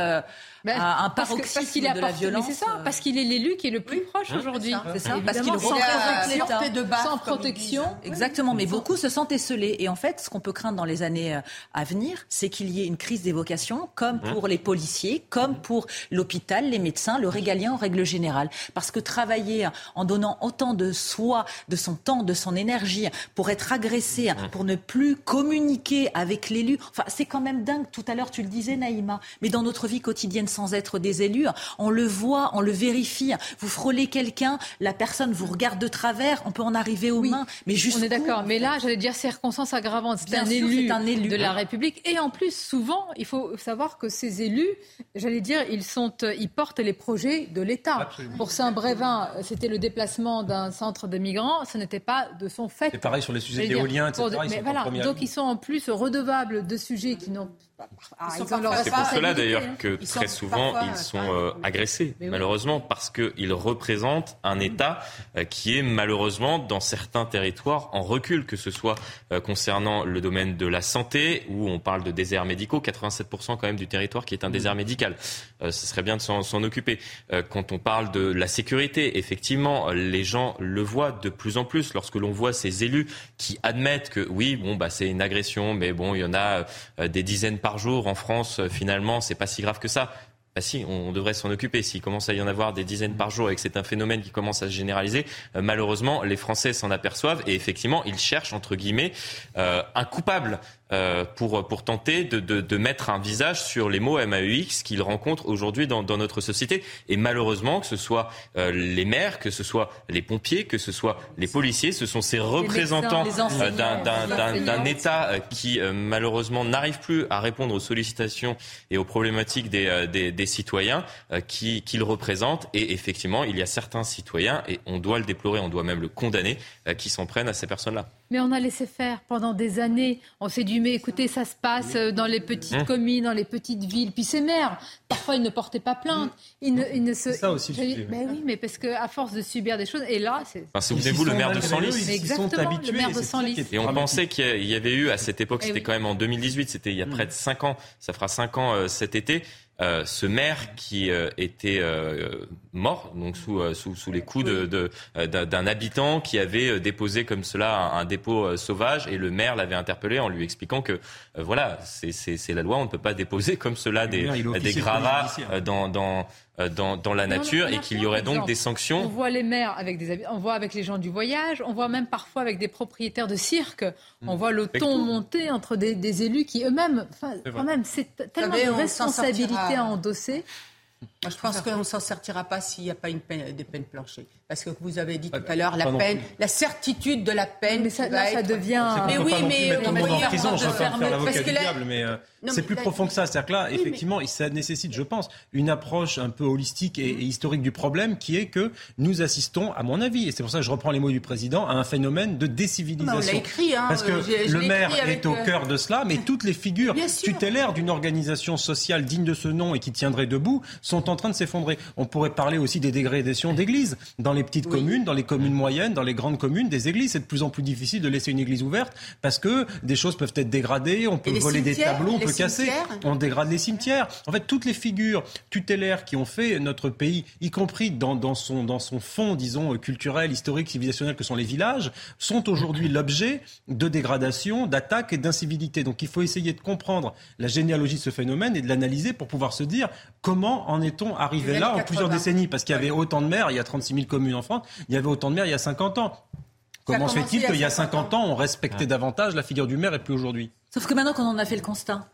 ben, un paroxysme de la violence. C'est ça, euh. parce qu'il est l'élu qui est le plus proche aujourd'hui. C'est ça, parce qu'il sans protection. Exactement, mais beaucoup se sentent esselés. Et en fait, ce qu'on peut craindre dans les années euh, à venir, c'est qu'il y ait une crise des vocations, comme mmh. pour les policiers, comme pour l'hôpital, les médecins, le régalien en règle générale. Parce que travailler en donnant autant de soi, de son temps, de son énergie, pour être agressé, mmh. pour ne plus communiquer avec l'élu, enfin, c'est quand même dingue. Tout à l'heure, tu le disais, Naïma, mais dans notre vie quotidienne, sans être des élus. On le voit, on le vérifie. Vous frôlez quelqu'un, la personne vous regarde de travers, on peut en arriver aux mains. Mais juste on est d'accord. Mais là, j'allais dire circonstance aggravante. C'est un, élu un élu de la République. Et en plus, souvent, il faut savoir que ces élus, j'allais dire, ils, sont, ils portent les projets de l'État. Pour Saint-Brévin, c'était le déplacement d'un centre de migrants. Ce n'était pas de son fait. C'est pareil sur les sujets d'éolien, etc. mais voilà, donc ils sont en plus redevables de sujets qui n'ont ah, c'est pour cela d'ailleurs que très souvent ils sont euh, agressés, malheureusement, parce qu'ils représentent un État euh, qui est malheureusement dans certains territoires en recul, que ce soit euh, concernant le domaine de la santé, où on parle de déserts médicaux, 87% quand même du territoire qui est un mmh. désert médical. ce serait bien de s'en occuper. quand on parle de la sécurité, effectivement, les gens le voient de plus en plus lorsque l'on voit ces élus qui admettent que oui, bon, bah, c'est une agression, mais bon, il y en a des dizaines par jour en France, euh, finalement, c'est pas si grave que ça. Bah si, on devrait s'en occuper. S'il commence à y en avoir des dizaines par jour et que c'est un phénomène qui commence à se généraliser, euh, malheureusement, les Français s'en aperçoivent et effectivement, ils cherchent, entre guillemets, euh, un coupable. Euh, pour, pour tenter de, de, de, mettre un visage sur les mots MAEX qu'ils rencontrent aujourd'hui dans, dans, notre société. Et malheureusement, que ce soit euh, les maires, que ce soit les pompiers, que ce soit les policiers, ce sont ces représentants euh, d'un État qui malheureusement n'arrive plus à répondre aux sollicitations et aux problématiques des, des, des citoyens qui, qui le représentent. Et effectivement, il y a certains citoyens, et on doit le déplorer, on doit même le condamner, qui s'en prennent à ces personnes-là. Mais on a laissé faire pendant des années. On s'est dit, mais écoutez, ça se passe dans les petites hein communes, dans les petites villes. Puis ces maires, parfois, ils ne portaient pas plainte. Ils ne, ils ne se. Ça aussi. mais oui, mais parce qu'à force de subir des choses, et là, c'est. Enfin, Souvenez-vous, le maire de Senlis. Exactement, le maire de Senlis. Et on pensait qu'il y avait eu à cette époque, c'était quand même en 2018, c'était il y a près de 5 ans, ça fera 5 ans euh, cet été, euh, ce maire qui euh, était euh, mort, donc sous, sous, sous les coups d'un de, d'un habitant qui avait déposé comme cela un, dépôt sauvage et le maire l'avait interpellé en lui expliquant que voilà, c'est la loi, on ne peut pas déposer comme cela des, des gravats dans, dans, euh, dans, dans la nature et qu'il y aurait donc des sanctions. On voit les maires avec des on voit avec les gens du voyage, on voit même parfois avec des propriétaires de cirque, on voit le ton monter entre des, des élus qui eux-mêmes, enfin, quand même, c'est tellement de responsabilité à endosser. Moi, je pense qu'on ne s'en sortira pas s'il n'y a pas une peine, des peines planchées. Parce que vous avez dit tout à l'heure, la peine, la certitude de la peine. Mais ça, là, ça devient. Mais oui, mais on va en prison, je faire l'avocat du diable, mais euh, c'est plus profond que ça. C'est-à-dire que là, effectivement, ça nécessite, je pense, une approche un peu holistique et, historique du problème, qui est que nous assistons, à mon avis, et c'est pour ça que je reprends les mots du président, à un phénomène de décivilisation. On l'a écrit, hein, Parce que le maire est au euh, cœur de cela, mais toutes les figures tutélaires d'une organisation sociale digne de ce nom et qui tiendrait debout sont en train de s'effondrer. On pourrait parler aussi des dégradation d'églises dans les petites communes, dans les communes moyennes, dans les grandes communes, des églises. C'est de plus en plus difficile de laisser une église ouverte parce que des choses peuvent être dégradées, on peut voler des tableaux, on peut casser, on dégrade les cimetières. En fait, toutes les figures tutélaires qui ont fait notre pays, y compris dans, dans, son, dans son fond, disons, culturel, historique, civilisationnel que sont les villages, sont aujourd'hui l'objet de dégradation, d'attaques et d'incivilité. Donc il faut essayer de comprendre la généalogie de ce phénomène et de l'analyser pour pouvoir se dire comment en est-on arrivé là en plusieurs décennies? Parce qu'il y avait autant de maires, il y a 36 000 communes en France, il y avait autant de maires il y a 50 ans. Comment se fait-il qu'il y a 50 ans, on respectait davantage la figure du maire et plus aujourd'hui? Sauf que maintenant qu'on en a fait le constat,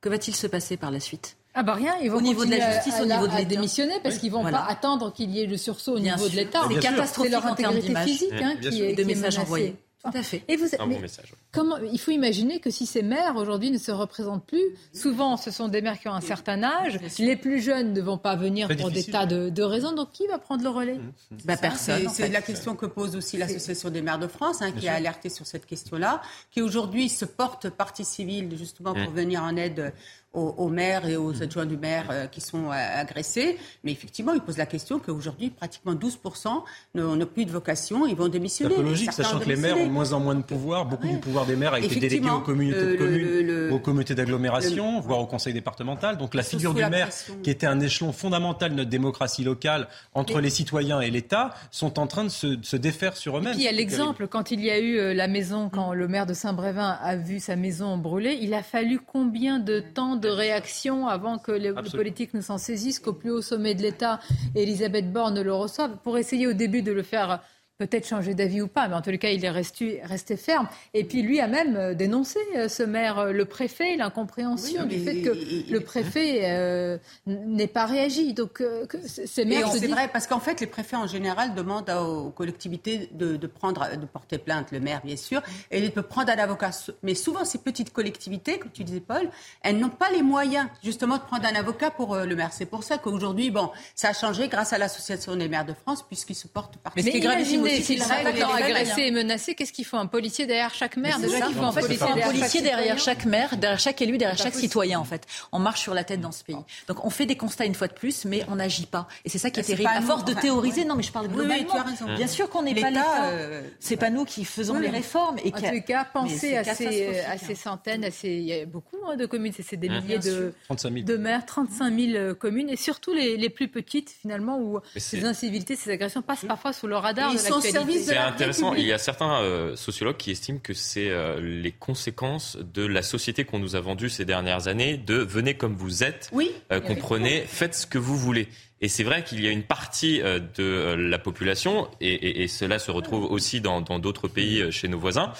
que va-t-il se passer par la suite? Ah bah rien, ils vont au niveau de la justice, au niveau de les démissionner parce qu'ils vont pas attendre qu'il y ait le sursaut au niveau de l'État. C'est catastrophique leur intégrité physique hein, qui est, de messages envoyés. Tout à fait. Et vous, un bon message. Comment, il faut imaginer que si ces maires aujourd'hui ne se représentent plus, souvent ce sont des maires qui ont un certain âge, les plus jeunes ne vont pas venir pour des tas de, raisons, donc qui va prendre le relais? Mmh. bah, Personne. C'est la question que pose aussi l'Association des maires de France, hein, qui a alerté sur cette question-là, qui aujourd'hui se porte partie civile justement pour mmh. venir en aide aux, maires et aux adjoints du maire euh, qui sont euh, agressés. Mais effectivement, il pose la question qu'aujourd'hui, pratiquement 12% n'ont plus de vocation, ils vont démissionner. C'est logique, sachant que les maires ont moins en moins de pouvoir, beaucoup du pouvoir des maires a été délégué aux communautés de communes, aux communautés d'agglomération, voire au conseil départemental. Donc la figure du maire, qui était un échelon fondamental de notre démocratie locale entre les citoyens et l'État, sont en train de se, défaire sur eux-mêmes. il y a l'exemple, quand il y a eu euh, la maison, quand le maire de Saint-Brévin a vu sa maison brûler, il a fallu combien de temps de de réaction avant que les, politiques ne s'en saisissent, qu'au plus haut sommet de l'État, Elisabeth Borne le reçoive, pour essayer au début de le faire peut-être changer d'avis ou pas, mais en tous les cas, il est resté, resté ferme. Et puis lui a même euh, dénoncé, euh, ce maire, euh, le préfet, l'incompréhension du fait que le préfet n'ait pas réagi. Donc ces maires C'est vrai, parce qu'en fait, les préfets en général demandent aux collectivités de, prendre, de porter plainte, le maire bien sûr, et de prendre un avocat. Mais souvent, ces petites collectivités, comme tu disais Paul, elles n'ont pas les moyens justement de prendre un avocat pour le maire. C'est pour ça qu'aujourd'hui, bon, ça a changé grâce à l'Association des maires de France, puisqu'ils se portent par. Mais ce qui est s'ils sont agressés et menacés, qu'est-ce qu'il faut Un policier derrière chaque maire Déjà faut un policier, derrière chaque maire, derrière chaque élu, derrière chaque citoyen en fait. On marche sur la tête dans ce pays. Donc on fait des constats une fois de plus, mais on n'agit pas. Et c'est ça qui est terrible. À force de théoriser, non mais je parle globalement. Bien sûr qu'on n'est pas l'État. Euh, c'est pas nous qui faisons les réformes. Et en tout cas, pensez à ces centaines, il y a beaucoup hein, de communes, c'est des milliers de maires, 35 000 communes, et surtout les plus petites finalement où ces incivilités, ces agressions passent parfois sous le radar de la c'est intéressant. Il y a certains euh, sociologues qui estiment que c'est euh, les conséquences de la société qu'on nous a vendue ces dernières années, de venez comme vous êtes, oui, euh, comprenez, faites ce que vous voulez. Et c'est vrai qu'il y a une partie euh, de euh, la population, et, cela se retrouve aussi dans d'autres pays euh, chez nos voisins,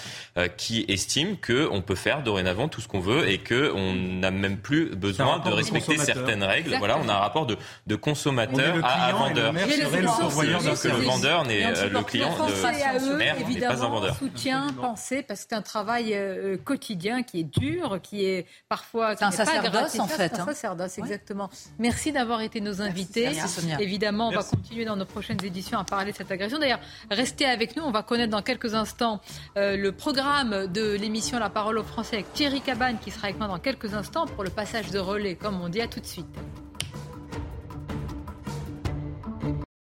qui estiment qu'on peut faire dorénavant tout ce qu'on veut et qu'on n'a même plus besoin de respecter certaines règles. Voilà, on a un rapport de, de consommateur à, vendeur. Le, que le vendeur n'est le client de n'est pas un vendeur. Soutien, pensée, parce que c'est un travail quotidien qui est dur, qui est parfois c'est un sacerdoce en fait. Un hein. sacerdoce, exactement. Merci d'avoir été nos invités. Évidemment, on va continuer dans nos prochaines éditions à parler de cette agression. D'ailleurs, restez avec nous. On va connaître dans quelques instants euh, le programme de l'émission La parole aux Français avec Thierry Cabane qui sera avec moi dans quelques instants pour le passage de relais, comme on dit. À tout de suite.